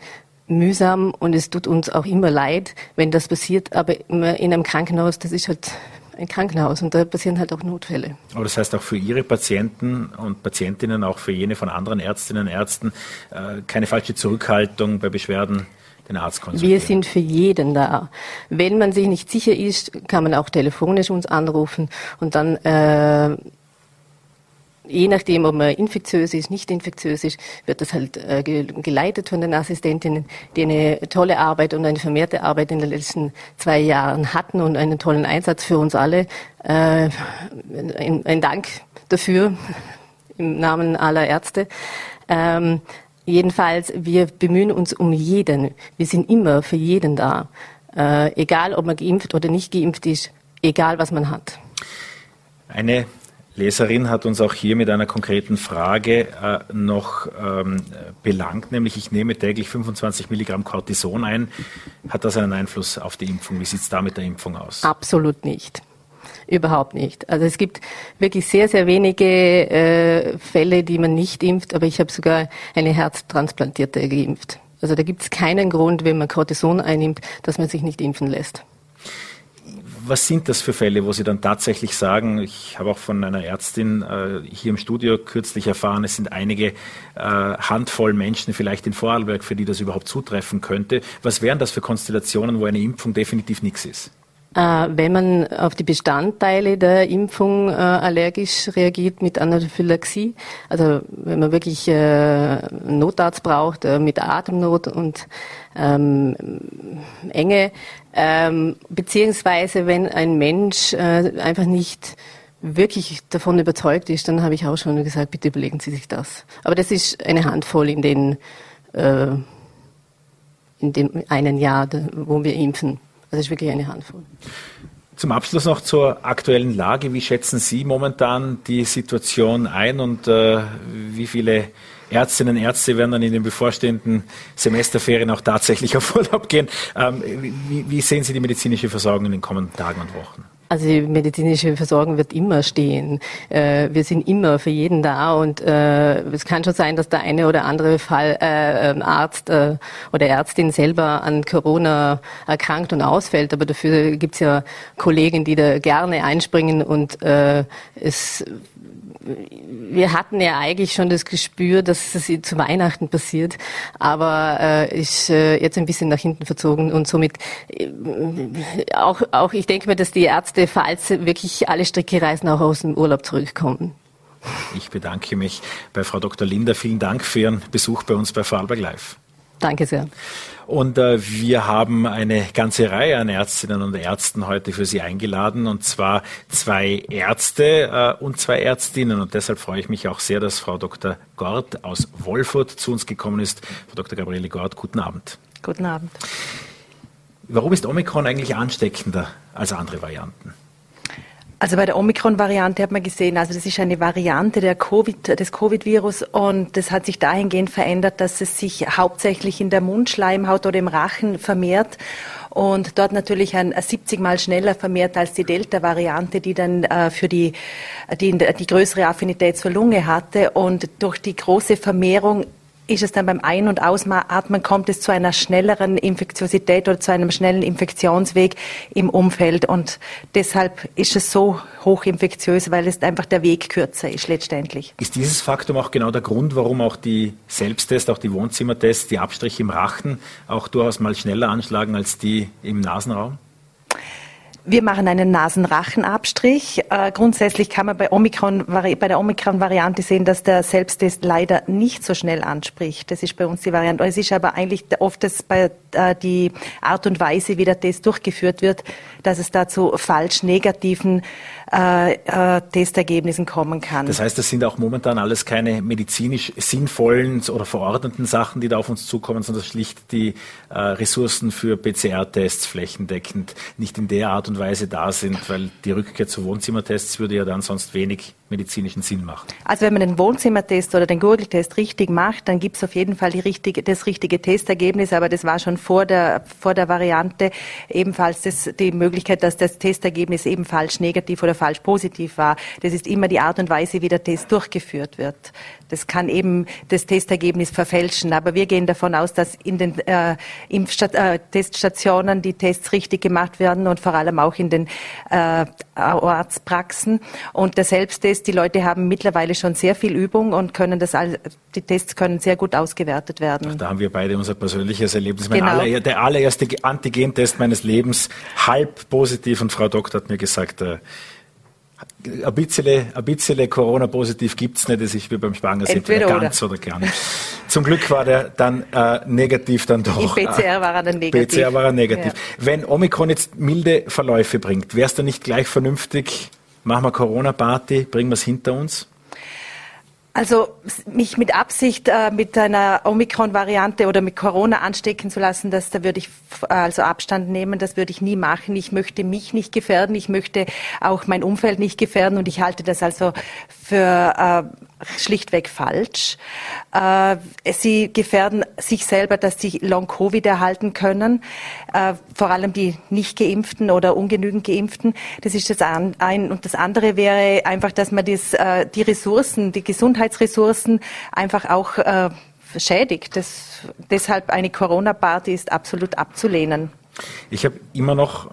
mühsam und es tut uns auch immer leid, wenn das passiert. Aber in einem Krankenhaus, das ist halt ein Krankenhaus und da passieren halt auch Notfälle. Aber das heißt auch für Ihre Patienten und Patientinnen, auch für jene von anderen Ärztinnen und Ärzten, äh, keine falsche Zurückhaltung bei Beschwerden? Den Arzt konsultieren. Wir sind für jeden da. Wenn man sich nicht sicher ist, kann man auch telefonisch uns anrufen und dann äh, je nachdem, ob man infektiös ist, nicht infektiös ist, wird das halt äh, geleitet von den Assistentinnen, die eine tolle Arbeit und eine vermehrte Arbeit in den letzten zwei Jahren hatten und einen tollen Einsatz für uns alle. Äh, ein, Dank dafür im Namen aller Ärzte. Ähm, jedenfalls, wir bemühen uns um jeden. Wir sind immer für jeden da. Äh, egal, ob man geimpft oder nicht geimpft ist, egal was man hat. Eine Leserin hat uns auch hier mit einer konkreten Frage äh, noch ähm, belangt, nämlich ich nehme täglich 25 Milligramm Cortison ein. Hat das einen Einfluss auf die Impfung? Wie sieht es da mit der Impfung aus? Absolut nicht. Überhaupt nicht. Also es gibt wirklich sehr, sehr wenige äh, Fälle, die man nicht impft, aber ich habe sogar eine Herztransplantierte geimpft. Also da gibt es keinen Grund, wenn man Cortison einnimmt, dass man sich nicht impfen lässt was sind das für Fälle, wo Sie dann tatsächlich sagen, ich habe auch von einer Ärztin äh, hier im Studio kürzlich erfahren, es sind einige äh, Handvoll Menschen vielleicht in Vorarlberg, für die das überhaupt zutreffen könnte. Was wären das für Konstellationen, wo eine Impfung definitiv nichts ist? Äh, wenn man auf die Bestandteile der Impfung äh, allergisch reagiert mit Anaphylaxie, also wenn man wirklich äh, Notarzt braucht äh, mit Atemnot und ähm, Enge, ähm, beziehungsweise wenn ein Mensch äh, einfach nicht wirklich davon überzeugt ist, dann habe ich auch schon gesagt, bitte überlegen Sie sich das. Aber das ist eine Handvoll in den äh, in dem einen Jahr, wo wir impfen. Das ist wirklich eine Handvoll. Zum Abschluss noch zur aktuellen Lage. Wie schätzen Sie momentan die Situation ein und äh, wie viele Ärztinnen und Ärzte werden dann in den bevorstehenden Semesterferien auch tatsächlich auf Urlaub gehen? Ähm, wie, wie, sehen Sie die medizinische Versorgung in den kommenden Tagen und Wochen? Also die medizinische Versorgung wird immer stehen. Äh, wir sind immer für jeden da und äh, es kann schon sein, dass der eine oder andere Fall äh, ähm, Arzt äh, oder Ärztin selber an Corona erkrankt und ausfällt, aber dafür gibt es ja Kollegen, die da gerne einspringen und äh, es wir hatten ja eigentlich schon das Gespür, dass es zu Weihnachten passiert, aber äh, ist äh, jetzt ein bisschen nach hinten verzogen und somit äh, auch, auch ich denke mir, dass die Ärzte, falls wirklich alle Stricke reißen, auch aus dem Urlaub zurückkommen. Ich bedanke mich bei Frau Dr. Linder. Vielen Dank für Ihren Besuch bei uns bei Vorarlberg Live. Danke sehr. Und äh, wir haben eine ganze Reihe an Ärztinnen und Ärzten heute für Sie eingeladen, und zwar zwei Ärzte äh, und zwei Ärztinnen. Und deshalb freue ich mich auch sehr, dass Frau Dr. Gort aus Wolfurt zu uns gekommen ist. Frau Dr. Gabriele Gort, guten Abend. Guten Abend. Warum ist Omikron eigentlich ansteckender als andere Varianten? Also bei der Omikron-Variante hat man gesehen, also das ist eine Variante der COVID, des Covid-Virus und das hat sich dahingehend verändert, dass es sich hauptsächlich in der Mundschleimhaut oder im Rachen vermehrt und dort natürlich ein 70 Mal schneller vermehrt als die Delta-Variante, die dann äh, für die, die, die größere Affinität zur Lunge hatte und durch die große Vermehrung ist es dann beim Ein- und Ausatmen, kommt es zu einer schnelleren Infektiosität oder zu einem schnellen Infektionsweg im Umfeld. Und deshalb ist es so hochinfektiös, weil es einfach der Weg kürzer ist letztendlich. Ist dieses Faktum auch genau der Grund, warum auch die Selbsttests, auch die Wohnzimmertests, die Abstriche im Rachen auch durchaus mal schneller anschlagen als die im Nasenraum? Wir machen einen Nasenrachenabstrich. Äh, grundsätzlich kann man bei, Omikron, bei der Omikron-Variante sehen, dass der Selbsttest leider nicht so schnell anspricht. Das ist bei uns die Variante. Es ist aber eigentlich oft das bei, äh, die Art und Weise, wie der Test durchgeführt wird, dass es da zu falsch negativen äh, äh, Testergebnissen kommen kann. Das heißt, das sind auch momentan alles keine medizinisch sinnvollen oder verordneten Sachen, die da auf uns zukommen, sondern schlicht die äh, Ressourcen für PCR-Tests flächendeckend nicht in der Art und Weise da sind, weil die Rückkehr zu Wohnzimmertests würde ja dann sonst wenig medizinischen Sinn machen. Also wenn man den Wohnzimmertest oder den Gurgeltest richtig macht, dann gibt es auf jeden Fall richtige, das richtige Testergebnis, aber das war schon vor der, vor der Variante ebenfalls das, die Möglichkeit, dass das Testergebnis eben falsch negativ oder falsch positiv war. Das ist immer die Art und Weise, wie der Test durchgeführt wird. Das kann eben das Testergebnis verfälschen. Aber wir gehen davon aus, dass in den äh, äh, Teststationen die Tests richtig gemacht werden und vor allem auch in den äh, Arztpraxen. Und der Selbsttest, die Leute haben mittlerweile schon sehr viel Übung und können das all, die Tests können sehr gut ausgewertet werden. Ach, da haben wir beide unser persönliches Erlebnis. Genau. Aller, der allererste Antigentest meines Lebens halb positiv und Frau Doktor hat mir gesagt, äh, ein bisschen, ein bisschen Corona-positiv gibt es nicht, das ist wie beim Schwanger sind, entweder ganz oder, oder gar nicht. Zum Glück war der dann äh, negativ dann doch. Im PCR war er dann negativ. PCR war er negativ. Ja. Wenn Omikron jetzt milde Verläufe bringt, wäre es dann nicht gleich vernünftig, machen wir Corona-Party, bringen wir es hinter uns? Also mich mit Absicht äh, mit einer Omikron-Variante oder mit Corona anstecken zu lassen, das, da würde ich also Abstand nehmen, das würde ich nie machen. Ich möchte mich nicht gefährden, ich möchte auch mein Umfeld nicht gefährden und ich halte das also für äh, schlichtweg falsch. Äh, sie gefährden sich selber, dass sie Long-Covid erhalten können, äh, vor allem die nicht geimpften oder ungenügend geimpften. Das ist das ein. Und das andere wäre einfach, dass man das, äh, die Ressourcen, die Gesundheitsressourcen einfach auch schädigt. Das, deshalb eine Corona-Party ist absolut abzulehnen. Ich habe immer noch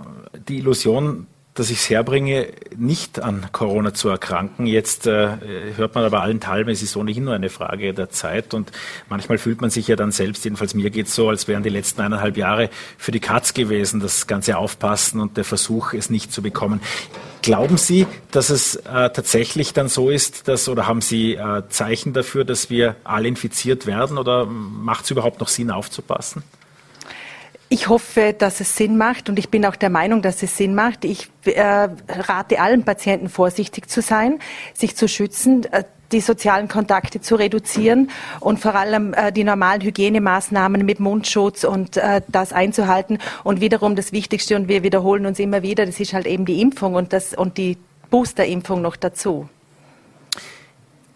die Illusion, dass ich es herbringe, nicht an Corona zu erkranken. Jetzt äh, hört man aber allenthalben, es ist ohnehin nur eine Frage der Zeit und manchmal fühlt man sich ja dann selbst, jedenfalls mir geht es so, als wären die letzten eineinhalb Jahre für die Katz gewesen, das ganze Aufpassen und der Versuch, es nicht zu bekommen. Glauben Sie, dass es äh, tatsächlich dann so ist, dass oder haben Sie äh, Zeichen dafür, dass wir alle infiziert werden oder macht es überhaupt noch Sinn aufzupassen? Ich hoffe, dass es Sinn macht und ich bin auch der Meinung, dass es Sinn macht. Ich äh, rate allen Patienten vorsichtig zu sein, sich zu schützen, äh, die sozialen Kontakte zu reduzieren und vor allem äh, die normalen Hygienemaßnahmen mit Mundschutz und äh, das einzuhalten. Und wiederum das Wichtigste, und wir wiederholen uns immer wieder, das ist halt eben die Impfung und, das, und die Boosterimpfung noch dazu.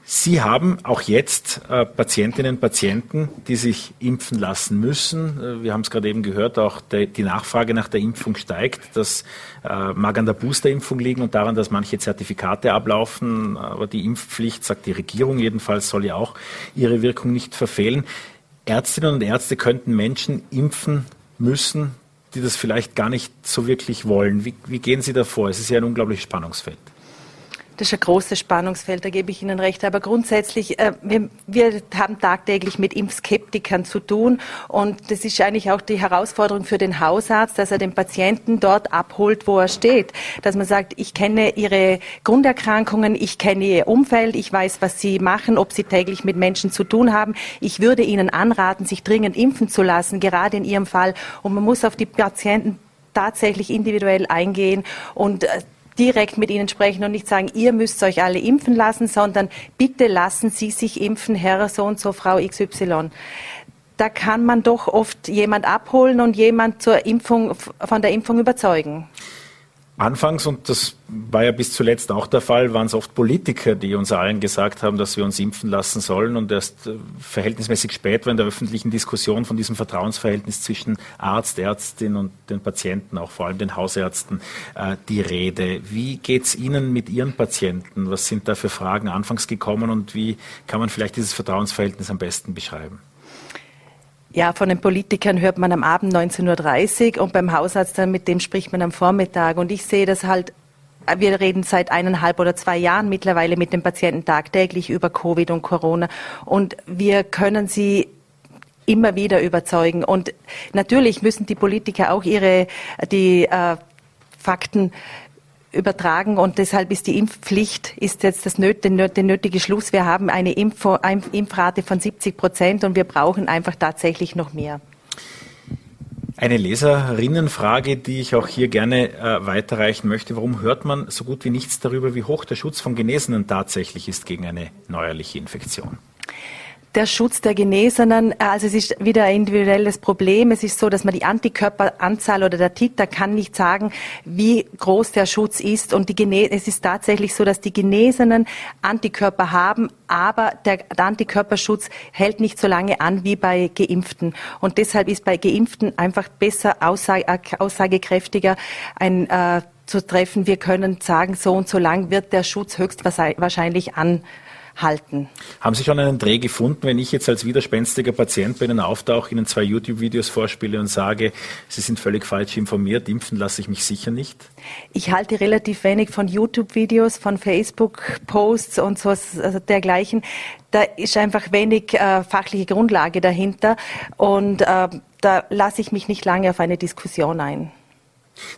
Sie haben auch jetzt äh, Patientinnen und Patienten, die sich impfen lassen müssen. Äh, wir haben es gerade eben gehört, auch de, die Nachfrage nach der Impfung steigt. Das äh, mag an der Boosterimpfung liegen und daran, dass manche Zertifikate ablaufen. Aber die Impfpflicht, sagt die Regierung jedenfalls, soll ja auch ihre Wirkung nicht verfehlen. Ärztinnen und Ärzte könnten Menschen impfen müssen, die das vielleicht gar nicht so wirklich wollen. Wie, wie gehen Sie da vor? Es ist ja ein unglaubliches Spannungsfeld. Das ist ein großes Spannungsfeld, da gebe ich Ihnen recht. Aber grundsätzlich, äh, wir, wir, haben tagtäglich mit Impfskeptikern zu tun. Und das ist eigentlich auch die Herausforderung für den Hausarzt, dass er den Patienten dort abholt, wo er steht. Dass man sagt, ich kenne Ihre Grunderkrankungen, ich kenne Ihr Umfeld, ich weiß, was Sie machen, ob Sie täglich mit Menschen zu tun haben. Ich würde Ihnen anraten, sich dringend impfen zu lassen, gerade in Ihrem Fall. Und man muss auf die Patienten tatsächlich individuell eingehen und äh, direkt mit ihnen sprechen und nicht sagen, ihr müsst euch alle impfen lassen, sondern bitte lassen Sie sich impfen, Herr so und so, Frau XY. Da kann man doch oft jemand abholen und jemand zur Impfung, von der Impfung überzeugen. Anfangs, und das war ja bis zuletzt auch der Fall, waren es oft Politiker, die uns allen gesagt haben, dass wir uns impfen lassen sollen. Und erst äh, verhältnismäßig spät war in der öffentlichen Diskussion von diesem Vertrauensverhältnis zwischen Arzt, Ärztin und den Patienten, auch vor allem den Hausärzten, äh, die Rede. Wie geht es Ihnen mit Ihren Patienten? Was sind da für Fragen anfangs gekommen und wie kann man vielleicht dieses Vertrauensverhältnis am besten beschreiben? Ja, von den Politikern hört man am Abend 19.30 Uhr und beim Hausarzt dann mit dem spricht man am Vormittag. Und ich sehe das halt wir reden seit eineinhalb oder zwei Jahren mittlerweile mit den Patienten tagtäglich über Covid und Corona. Und wir können sie immer wieder überzeugen. Und natürlich müssen die Politiker auch ihre, die äh, Fakten übertragen und deshalb ist die Impfpflicht ist jetzt das nöt, der nötige Schluss. Wir haben eine Impf Impfrate von 70 Prozent und wir brauchen einfach tatsächlich noch mehr. Eine Leserinnenfrage, die ich auch hier gerne äh, weiterreichen möchte. Warum hört man so gut wie nichts darüber, wie hoch der Schutz von Genesenen tatsächlich ist gegen eine neuerliche Infektion? Der Schutz der Genesenen, äh, also es ist wieder ein individuelles Problem. Es ist so, dass man die Antikörperanzahl oder der Titer kann nicht sagen, wie groß der Schutz ist. Und die Gene es ist tatsächlich so, dass die Genesenen Antikörper haben, aber der, Antikörperschutz hält nicht so lange an wie bei Geimpften. Und deshalb ist bei Geimpften einfach besser aussage, äh, aussagekräftiger ein äh, zu treffen. Wir können sagen, so und so lang wird der Schutz höchstwahrscheinlich an halten. Haben Sie schon einen Dreh gefunden, wenn ich jetzt als widerspenstiger Patient bei Ihnen auftauche, Ihnen zwei YouTube-Videos vorspiele und sage, Sie sind völlig falsch informiert, impfen lasse ich mich sicher nicht? Ich halte relativ wenig von YouTube-Videos, von Facebook-Posts und so also dergleichen. Da ist einfach wenig äh, fachliche Grundlage dahinter und äh, da lasse ich mich nicht lange auf eine Diskussion ein.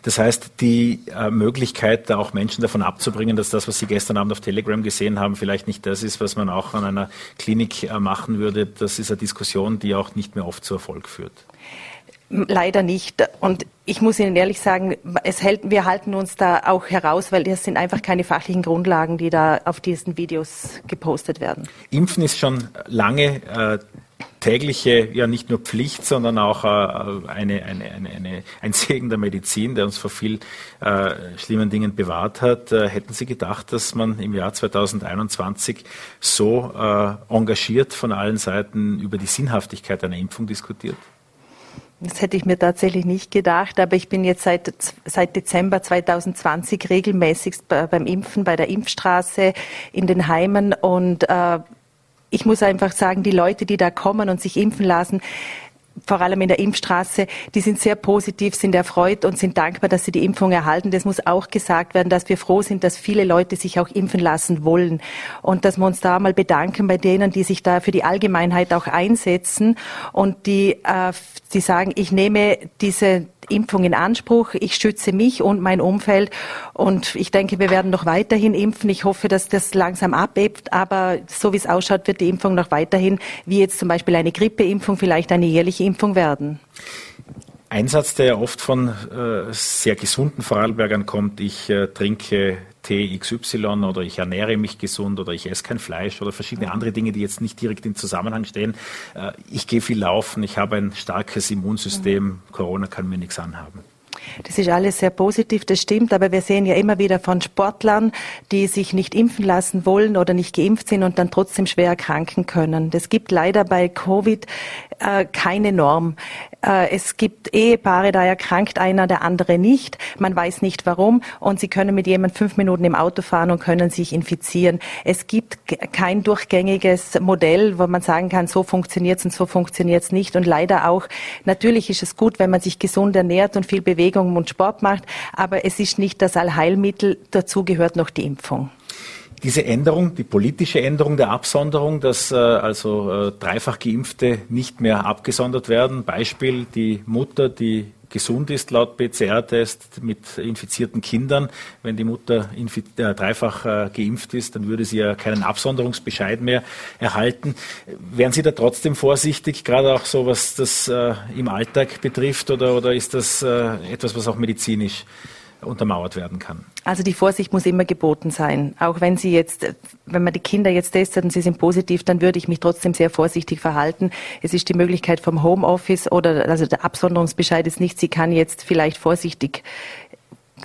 Das heißt, die äh, Möglichkeit, da auch Menschen davon abzubringen, dass das, was Sie gestern Abend auf Telegram gesehen haben, vielleicht nicht das ist, was man auch an einer Klinik äh, machen würde, das ist eine Diskussion, die auch nicht mehr oft zu Erfolg führt. Leider nicht. Und ich muss Ihnen ehrlich sagen, es hält, wir halten uns da auch heraus, weil das sind einfach keine fachlichen Grundlagen, die da auf diesen Videos gepostet werden. Impfen ist schon lange äh, tägliche, ja nicht nur Pflicht, sondern auch äh, eine, eine, eine, eine, ein Segen der Medizin, der uns vor viel äh, schlimmen Dingen bewahrt hat. Äh, hätten Sie gedacht, dass man im Jahr 2021 so äh, engagiert von allen Seiten über die Sinnhaftigkeit einer Impfung diskutiert? Das hätte ich mir tatsächlich nicht gedacht, aber ich bin jetzt seit, seit Dezember 2020 regelmäßig beim Impfen, bei der Impfstraße, in den Heimen und äh, ich muss einfach sagen, die Leute, die da kommen und sich impfen lassen, vor allem in der Impfstraße, die sind sehr positiv, sind erfreut und sind dankbar, dass sie die Impfung erhalten. Das muss auch gesagt werden, dass wir froh sind, dass viele Leute sich auch impfen lassen wollen und dass wir uns da mal bedanken bei denen, die sich da für die Allgemeinheit auch einsetzen und die, äh, die sagen, ich nehme diese Impfung in Anspruch. Ich schütze mich und mein Umfeld. Und ich denke, wir werden noch weiterhin impfen. Ich hoffe, dass das langsam abebt. Aber so wie es ausschaut, wird die Impfung noch weiterhin, wie jetzt zum Beispiel eine Grippeimpfung, vielleicht eine jährliche Impfung werden. Ein Satz, der ja oft von äh, sehr gesunden Vorarlbergern kommt, ich äh, trinke Tee XY oder ich ernähre mich gesund oder ich esse kein Fleisch oder verschiedene andere Dinge, die jetzt nicht direkt im Zusammenhang stehen. Äh, ich gehe viel laufen, ich habe ein starkes Immunsystem, Corona kann mir nichts anhaben. Das ist alles sehr positiv, das stimmt, aber wir sehen ja immer wieder von Sportlern, die sich nicht impfen lassen wollen oder nicht geimpft sind und dann trotzdem schwer erkranken können. Das gibt leider bei Covid äh, keine Norm. Äh, es gibt Ehepaare, da erkrankt einer, der andere nicht. Man weiß nicht warum und sie können mit jemandem fünf Minuten im Auto fahren und können sich infizieren. Es gibt kein durchgängiges Modell, wo man sagen kann, so funktioniert es und so funktioniert es nicht. Und leider auch, natürlich ist es gut, wenn man sich gesund ernährt und viel Bewegung und Sport macht, aber es ist nicht das Allheilmittel. Dazu gehört noch die Impfung. Diese Änderung, die politische Änderung der Absonderung, dass äh, also äh, dreifach Geimpfte nicht mehr abgesondert werden. Beispiel die Mutter, die gesund ist laut PCR-Test mit infizierten Kindern. Wenn die Mutter äh, dreifach äh, geimpft ist, dann würde sie ja keinen Absonderungsbescheid mehr erhalten. Wären Sie da trotzdem vorsichtig, gerade auch so, was das äh, im Alltag betrifft, oder, oder ist das äh, etwas, was auch medizinisch untermauert werden kann. Also die Vorsicht muss immer geboten sein. Auch wenn Sie jetzt, wenn man die Kinder jetzt testet und sie sind positiv, dann würde ich mich trotzdem sehr vorsichtig verhalten. Es ist die Möglichkeit vom Homeoffice oder also der Absonderungsbescheid ist nicht, sie kann jetzt vielleicht vorsichtig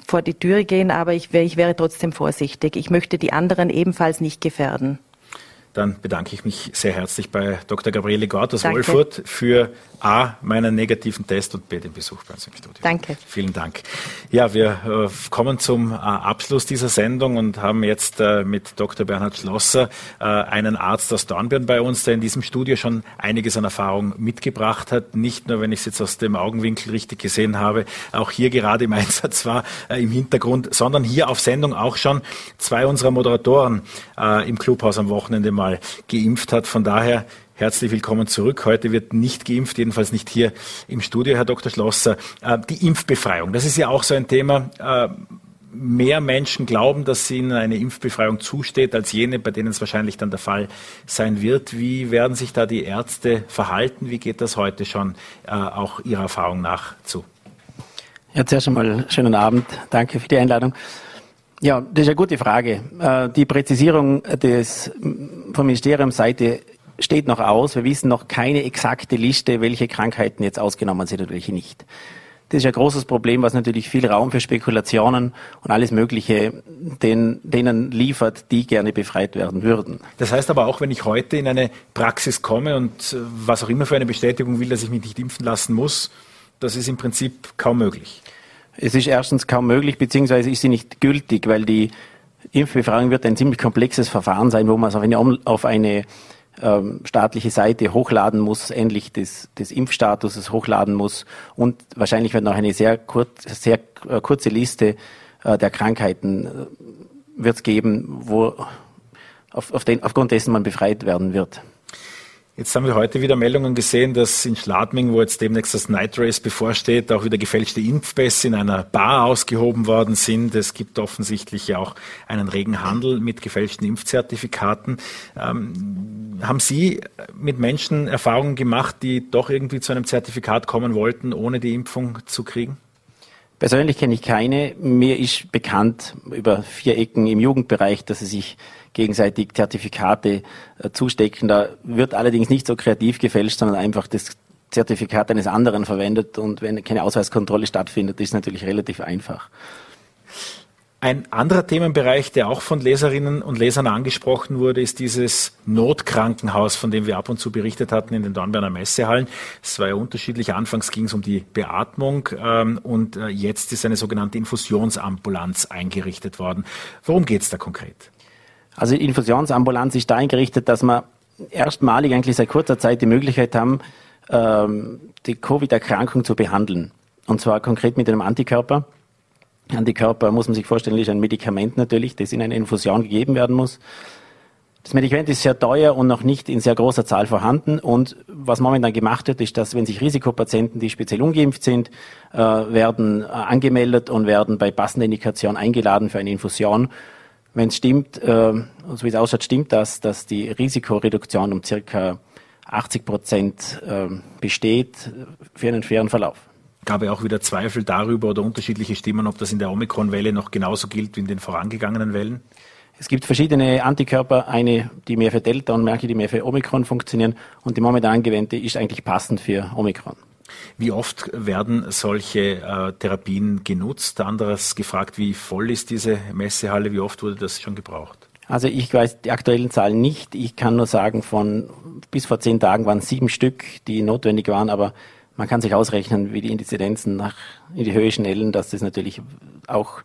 vor die Türe gehen, aber ich, ich wäre trotzdem vorsichtig. Ich möchte die anderen ebenfalls nicht gefährden. Dann bedanke ich mich sehr herzlich bei Dr. Gabriele Gort aus Wolfurt für A, meinen negativen Test und B, den Besuch bei uns im Studio. Danke. Vielen Dank. Ja, wir äh, kommen zum äh, Abschluss dieser Sendung und haben jetzt äh, mit Dr. Bernhard Schlosser äh, einen Arzt aus Dornbirn bei uns, der in diesem Studio schon einiges an Erfahrung mitgebracht hat. Nicht nur, wenn ich es jetzt aus dem Augenwinkel richtig gesehen habe, auch hier gerade im Einsatz war, äh, im Hintergrund, sondern hier auf Sendung auch schon zwei unserer Moderatoren äh, im Clubhaus am Wochenende mal geimpft hat. Von daher Herzlich willkommen zurück. Heute wird nicht geimpft, jedenfalls nicht hier im Studio, Herr Dr. Schlosser. Äh, die Impfbefreiung, das ist ja auch so ein Thema. Äh, mehr Menschen glauben, dass ihnen eine Impfbefreiung zusteht, als jene, bei denen es wahrscheinlich dann der Fall sein wird. Wie werden sich da die Ärzte verhalten? Wie geht das heute schon äh, auch Ihrer Erfahrung nach zu? Ja, zuerst einmal schönen Abend. Danke für die Einladung. Ja, das ist eine gute Frage. Die Präzisierung des, vom Ministerium Seite steht noch aus. Wir wissen noch keine exakte Liste, welche Krankheiten jetzt ausgenommen sind und welche nicht. Das ist ein großes Problem, was natürlich viel Raum für Spekulationen und alles Mögliche den, denen liefert, die gerne befreit werden würden. Das heißt aber auch, wenn ich heute in eine Praxis komme und äh, was auch immer für eine Bestätigung will, dass ich mich nicht impfen lassen muss, das ist im Prinzip kaum möglich. Es ist erstens kaum möglich, beziehungsweise ist sie nicht gültig, weil die Impfbefragung wird ein ziemlich komplexes Verfahren sein, wo man es auf eine, auf eine ähm, staatliche Seite hochladen muss, endlich des, des Impfstatuses hochladen muss und wahrscheinlich wird noch eine sehr, kurz, sehr äh, kurze Liste äh, der Krankheiten äh, wird geben, wo auf, auf den, aufgrund dessen man befreit werden wird. Jetzt haben wir heute wieder Meldungen gesehen, dass in Schladming, wo jetzt demnächst das Night Race bevorsteht, auch wieder gefälschte Impfpässe in einer Bar ausgehoben worden sind. Es gibt offensichtlich ja auch einen regen Handel mit gefälschten Impfzertifikaten. Ähm, haben Sie mit Menschen Erfahrungen gemacht, die doch irgendwie zu einem Zertifikat kommen wollten, ohne die Impfung zu kriegen? Persönlich kenne ich keine. Mir ist bekannt über vier Ecken im Jugendbereich, dass sie sich gegenseitig Zertifikate äh, zustecken. Da wird allerdings nicht so kreativ gefälscht, sondern einfach das Zertifikat eines anderen verwendet. Und wenn keine Ausweiskontrolle stattfindet, ist es natürlich relativ einfach. Ein anderer Themenbereich, der auch von Leserinnen und Lesern angesprochen wurde, ist dieses Notkrankenhaus, von dem wir ab und zu berichtet hatten in den Dornbirner Messehallen. Es war ja unterschiedlich. Anfangs ging es um die Beatmung ähm, und äh, jetzt ist eine sogenannte Infusionsambulanz eingerichtet worden. Worum geht es da konkret? Also die Infusionsambulanz ist da eingerichtet, dass wir erstmalig eigentlich seit kurzer Zeit die Möglichkeit haben, ähm, die Covid-Erkrankung zu behandeln. Und zwar konkret mit einem Antikörper. Antikörper muss man sich vorstellen, ist ein Medikament natürlich, das in eine Infusion gegeben werden muss. Das Medikament ist sehr teuer und noch nicht in sehr großer Zahl vorhanden. Und was momentan gemacht wird, ist, dass wenn sich Risikopatienten, die speziell ungeimpft sind, äh, werden äh, angemeldet und werden bei passender Indikation eingeladen für eine Infusion. Wenn es stimmt, äh, so wie es ausschaut, stimmt das, dass die Risikoreduktion um circa 80 Prozent äh, besteht für einen fairen Verlauf. Gab ja auch wieder Zweifel darüber oder unterschiedliche Stimmen, ob das in der Omikron-Welle noch genauso gilt wie in den vorangegangenen Wellen? Es gibt verschiedene Antikörper, eine, die mehr für Delta und manche, die mehr für Omikron funktionieren und die momentan angewendete ist eigentlich passend für Omikron. Wie oft werden solche äh, Therapien genutzt? Anderes gefragt, wie voll ist diese Messehalle? Wie oft wurde das schon gebraucht? Also ich weiß die aktuellen Zahlen nicht. Ich kann nur sagen, von bis vor zehn Tagen waren sieben Stück, die notwendig waren, aber man kann sich ausrechnen, wie die Inzidenzen nach in die Höhe schnellen, dass das natürlich auch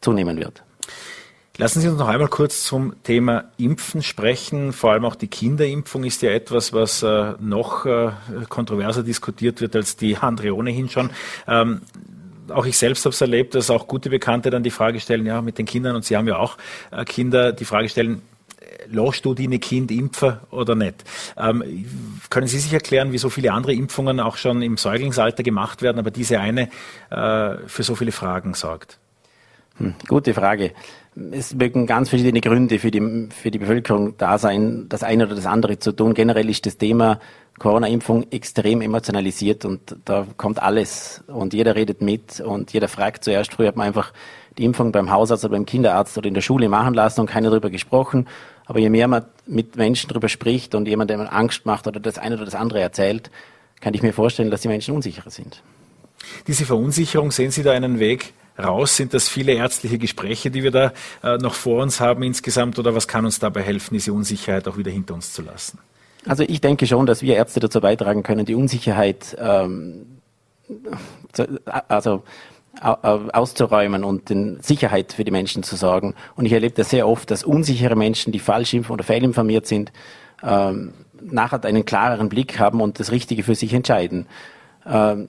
zunehmen wird. Lassen Sie uns noch einmal kurz zum Thema Impfen sprechen. Vor allem auch die Kinderimpfung ist ja etwas, was äh, noch äh, kontroverser diskutiert wird als die andere ohnehin schon. Ähm, auch ich selbst habe es erlebt, dass auch gute Bekannte dann die Frage stellen, ja, mit den Kindern, und Sie haben ja auch äh, Kinder, die Frage stellen, lässt du deine Kind impfen oder nicht? Ähm, können Sie sich erklären, wie so viele andere Impfungen auch schon im Säuglingsalter gemacht werden, aber diese eine äh, für so viele Fragen sorgt? Hm, gute Frage. Es mögen ganz verschiedene Gründe für die, für die Bevölkerung da sein, das eine oder das andere zu tun. Generell ist das Thema Corona-Impfung extrem emotionalisiert und da kommt alles und jeder redet mit und jeder fragt zuerst. Früher hat man einfach die Impfung beim Hausarzt oder beim Kinderarzt oder in der Schule machen lassen und keiner darüber gesprochen. Aber je mehr man mit Menschen darüber spricht und jemand, der man Angst macht oder das eine oder das andere erzählt, kann ich mir vorstellen, dass die Menschen unsicherer sind. Diese Verunsicherung, sehen Sie da einen Weg raus? Sind das viele ärztliche Gespräche, die wir da äh, noch vor uns haben insgesamt? Oder was kann uns dabei helfen, diese Unsicherheit auch wieder hinter uns zu lassen? Also ich denke schon, dass wir Ärzte dazu beitragen können, die Unsicherheit ähm, zu, also auszuräumen und in Sicherheit für die Menschen zu sorgen. Und ich erlebe das sehr oft, dass unsichere Menschen, die falsch oder fehlinformiert sind, ähm, nachher einen klareren Blick haben und das Richtige für sich entscheiden. Ähm,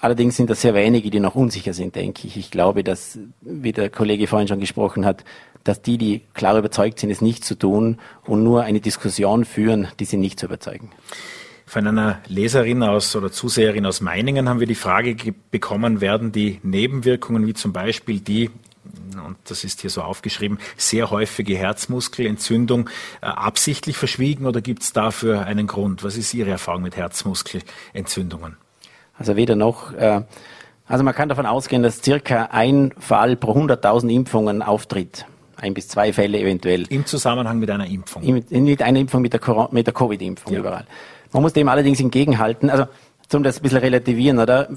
Allerdings sind das sehr wenige, die noch unsicher sind, denke ich. Ich glaube, dass, wie der Kollege vorhin schon gesprochen hat, dass die, die klar überzeugt sind, es nicht zu tun und nur eine Diskussion führen, die sie nicht zu überzeugen. Von einer Leserin aus oder Zuseherin aus Meiningen haben wir die Frage bekommen, werden die Nebenwirkungen wie zum Beispiel die, und das ist hier so aufgeschrieben, sehr häufige Herzmuskelentzündung äh, absichtlich verschwiegen oder gibt es dafür einen Grund? Was ist Ihre Erfahrung mit Herzmuskelentzündungen? Also weder noch. Äh, also man kann davon ausgehen, dass circa ein Fall pro 100.000 Impfungen auftritt. Ein bis zwei Fälle eventuell. Im Zusammenhang mit einer Impfung? Mit, mit einer Impfung, mit der, der Covid-Impfung ja. überall. Man muss dem allerdings entgegenhalten, also zum das ein bisschen relativieren, oder?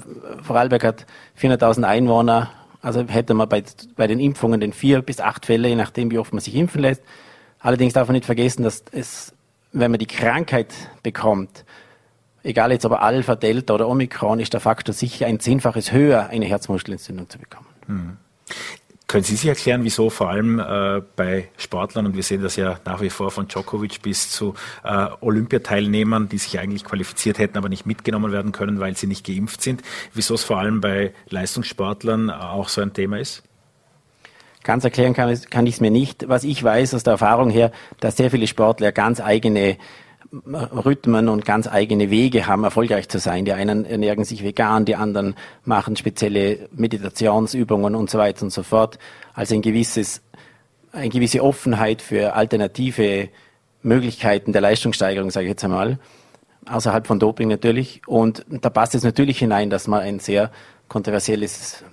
Vorarlberg hat 400.000 Einwohner, also hätte man bei, bei den Impfungen den vier bis acht Fälle, je nachdem, wie oft man sich impfen lässt. Allerdings darf man nicht vergessen, dass es, wenn man die Krankheit bekommt, egal jetzt ob Alpha, Delta oder Omikron, ist der Faktor sicher ein Zehnfaches höher, eine Herzmuskelentzündung zu bekommen. Hm. Können Sie sich erklären, wieso vor allem äh, bei Sportlern, und wir sehen das ja nach wie vor von Djokovic bis zu äh, Olympiateilnehmern, die sich eigentlich qualifiziert hätten, aber nicht mitgenommen werden können, weil sie nicht geimpft sind, wieso es vor allem bei Leistungssportlern auch so ein Thema ist? Ganz erklären kann, kann ich es mir nicht. Was ich weiß aus der Erfahrung her, dass sehr viele Sportler ganz eigene Rhythmen und ganz eigene Wege haben, erfolgreich zu sein. Die einen ernähren sich vegan, die anderen machen spezielle Meditationsübungen und so weiter und so fort. Also ein gewisses, eine gewisse Offenheit für alternative Möglichkeiten der Leistungssteigerung, sage ich jetzt einmal, außerhalb von Doping natürlich. Und da passt es natürlich hinein, dass man ein sehr kontroversielles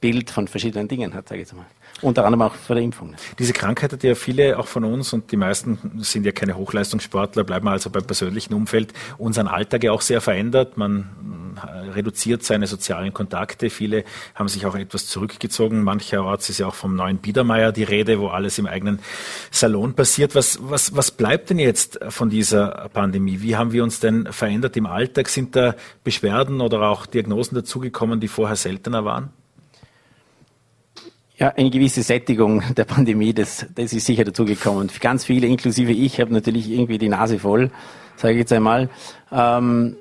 Bild von verschiedenen Dingen hat, sage ich jetzt einmal. Unter anderem auch vor der Impfung. Diese Krankheit hat ja viele auch von uns und die meisten sind ja keine Hochleistungssportler, bleiben also beim persönlichen Umfeld, unseren Alltag ja auch sehr verändert. Man reduziert seine sozialen Kontakte. Viele haben sich auch etwas zurückgezogen. Mancherorts ist ja auch vom neuen Biedermeier die Rede, wo alles im eigenen Salon passiert. Was, was, was bleibt denn jetzt von dieser Pandemie? Wie haben wir uns denn verändert im Alltag? Sind da Beschwerden oder auch Diagnosen dazugekommen, die vorher seltener waren? Ja, eine gewisse Sättigung der Pandemie, das, das ist sicher dazugekommen. Ganz viele, inklusive ich, haben natürlich irgendwie die Nase voll, sage ich jetzt einmal. Ähm,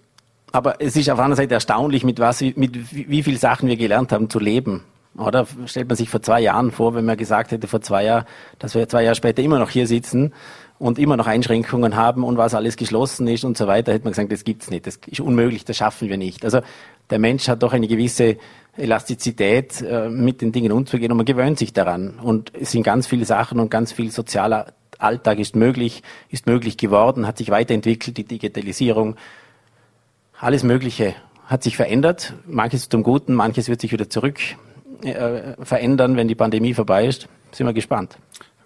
aber es ist auf der anderen Seite erstaunlich, mit was, mit wie viel Sachen wir gelernt haben zu leben. Oder stellt man sich vor zwei Jahren vor, wenn man gesagt hätte vor zwei Jahren, dass wir zwei Jahre später immer noch hier sitzen und immer noch Einschränkungen haben und was alles geschlossen ist und so weiter, hätte man gesagt, das gibt's nicht, das ist unmöglich, das schaffen wir nicht. Also der Mensch hat doch eine gewisse Elastizität, äh, mit den Dingen umzugehen und man gewöhnt sich daran. Und es sind ganz viele Sachen und ganz viel sozialer Alltag ist möglich, ist möglich geworden, hat sich weiterentwickelt, die Digitalisierung, alles Mögliche hat sich verändert. Manches zum Guten, manches wird sich wieder zurück äh, verändern, wenn die Pandemie vorbei ist. Sind wir gespannt.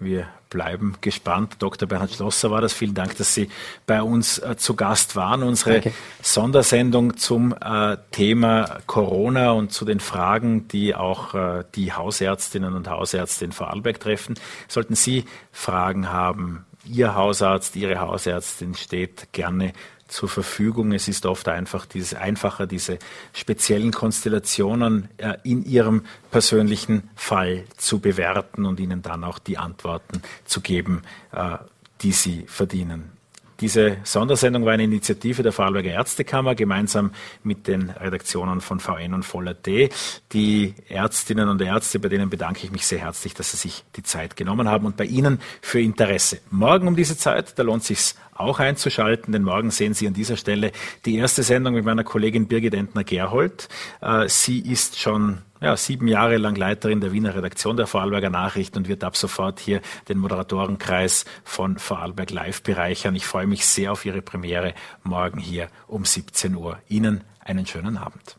Wir bleiben gespannt. Dr. Bernhard Schlosser war das. Vielen Dank, dass Sie bei uns äh, zu Gast waren. Unsere Danke. Sondersendung zum äh, Thema Corona und zu den Fragen, die auch äh, die Hausärztinnen und Hausärzte in Vorarlberg treffen. Sollten Sie Fragen haben, Ihr Hausarzt, Ihre Hausärztin steht gerne zur Verfügung. Es ist oft einfach dieses, einfacher, diese speziellen Konstellationen äh, in Ihrem persönlichen Fall zu bewerten und Ihnen dann auch die Antworten zu geben, äh, die Sie verdienen. Diese Sondersendung war eine Initiative der Vorarlberger Ärztekammer gemeinsam mit den Redaktionen von VN und Voller.at. Die Ärztinnen und Ärzte, bei denen bedanke ich mich sehr herzlich, dass sie sich die Zeit genommen haben und bei Ihnen für Interesse. Morgen um diese Zeit, da lohnt sich's auch einzuschalten, denn morgen sehen Sie an dieser Stelle die erste Sendung mit meiner Kollegin Birgit Entner-Gerhold. Äh, sie ist schon ja, sieben Jahre lang Leiterin der Wiener Redaktion der Vorarlberger Nachrichten und wird ab sofort hier den Moderatorenkreis von Vorarlberg Live bereichern. Ich freue mich sehr auf Ihre Premiere morgen hier um 17 Uhr. Ihnen einen schönen Abend.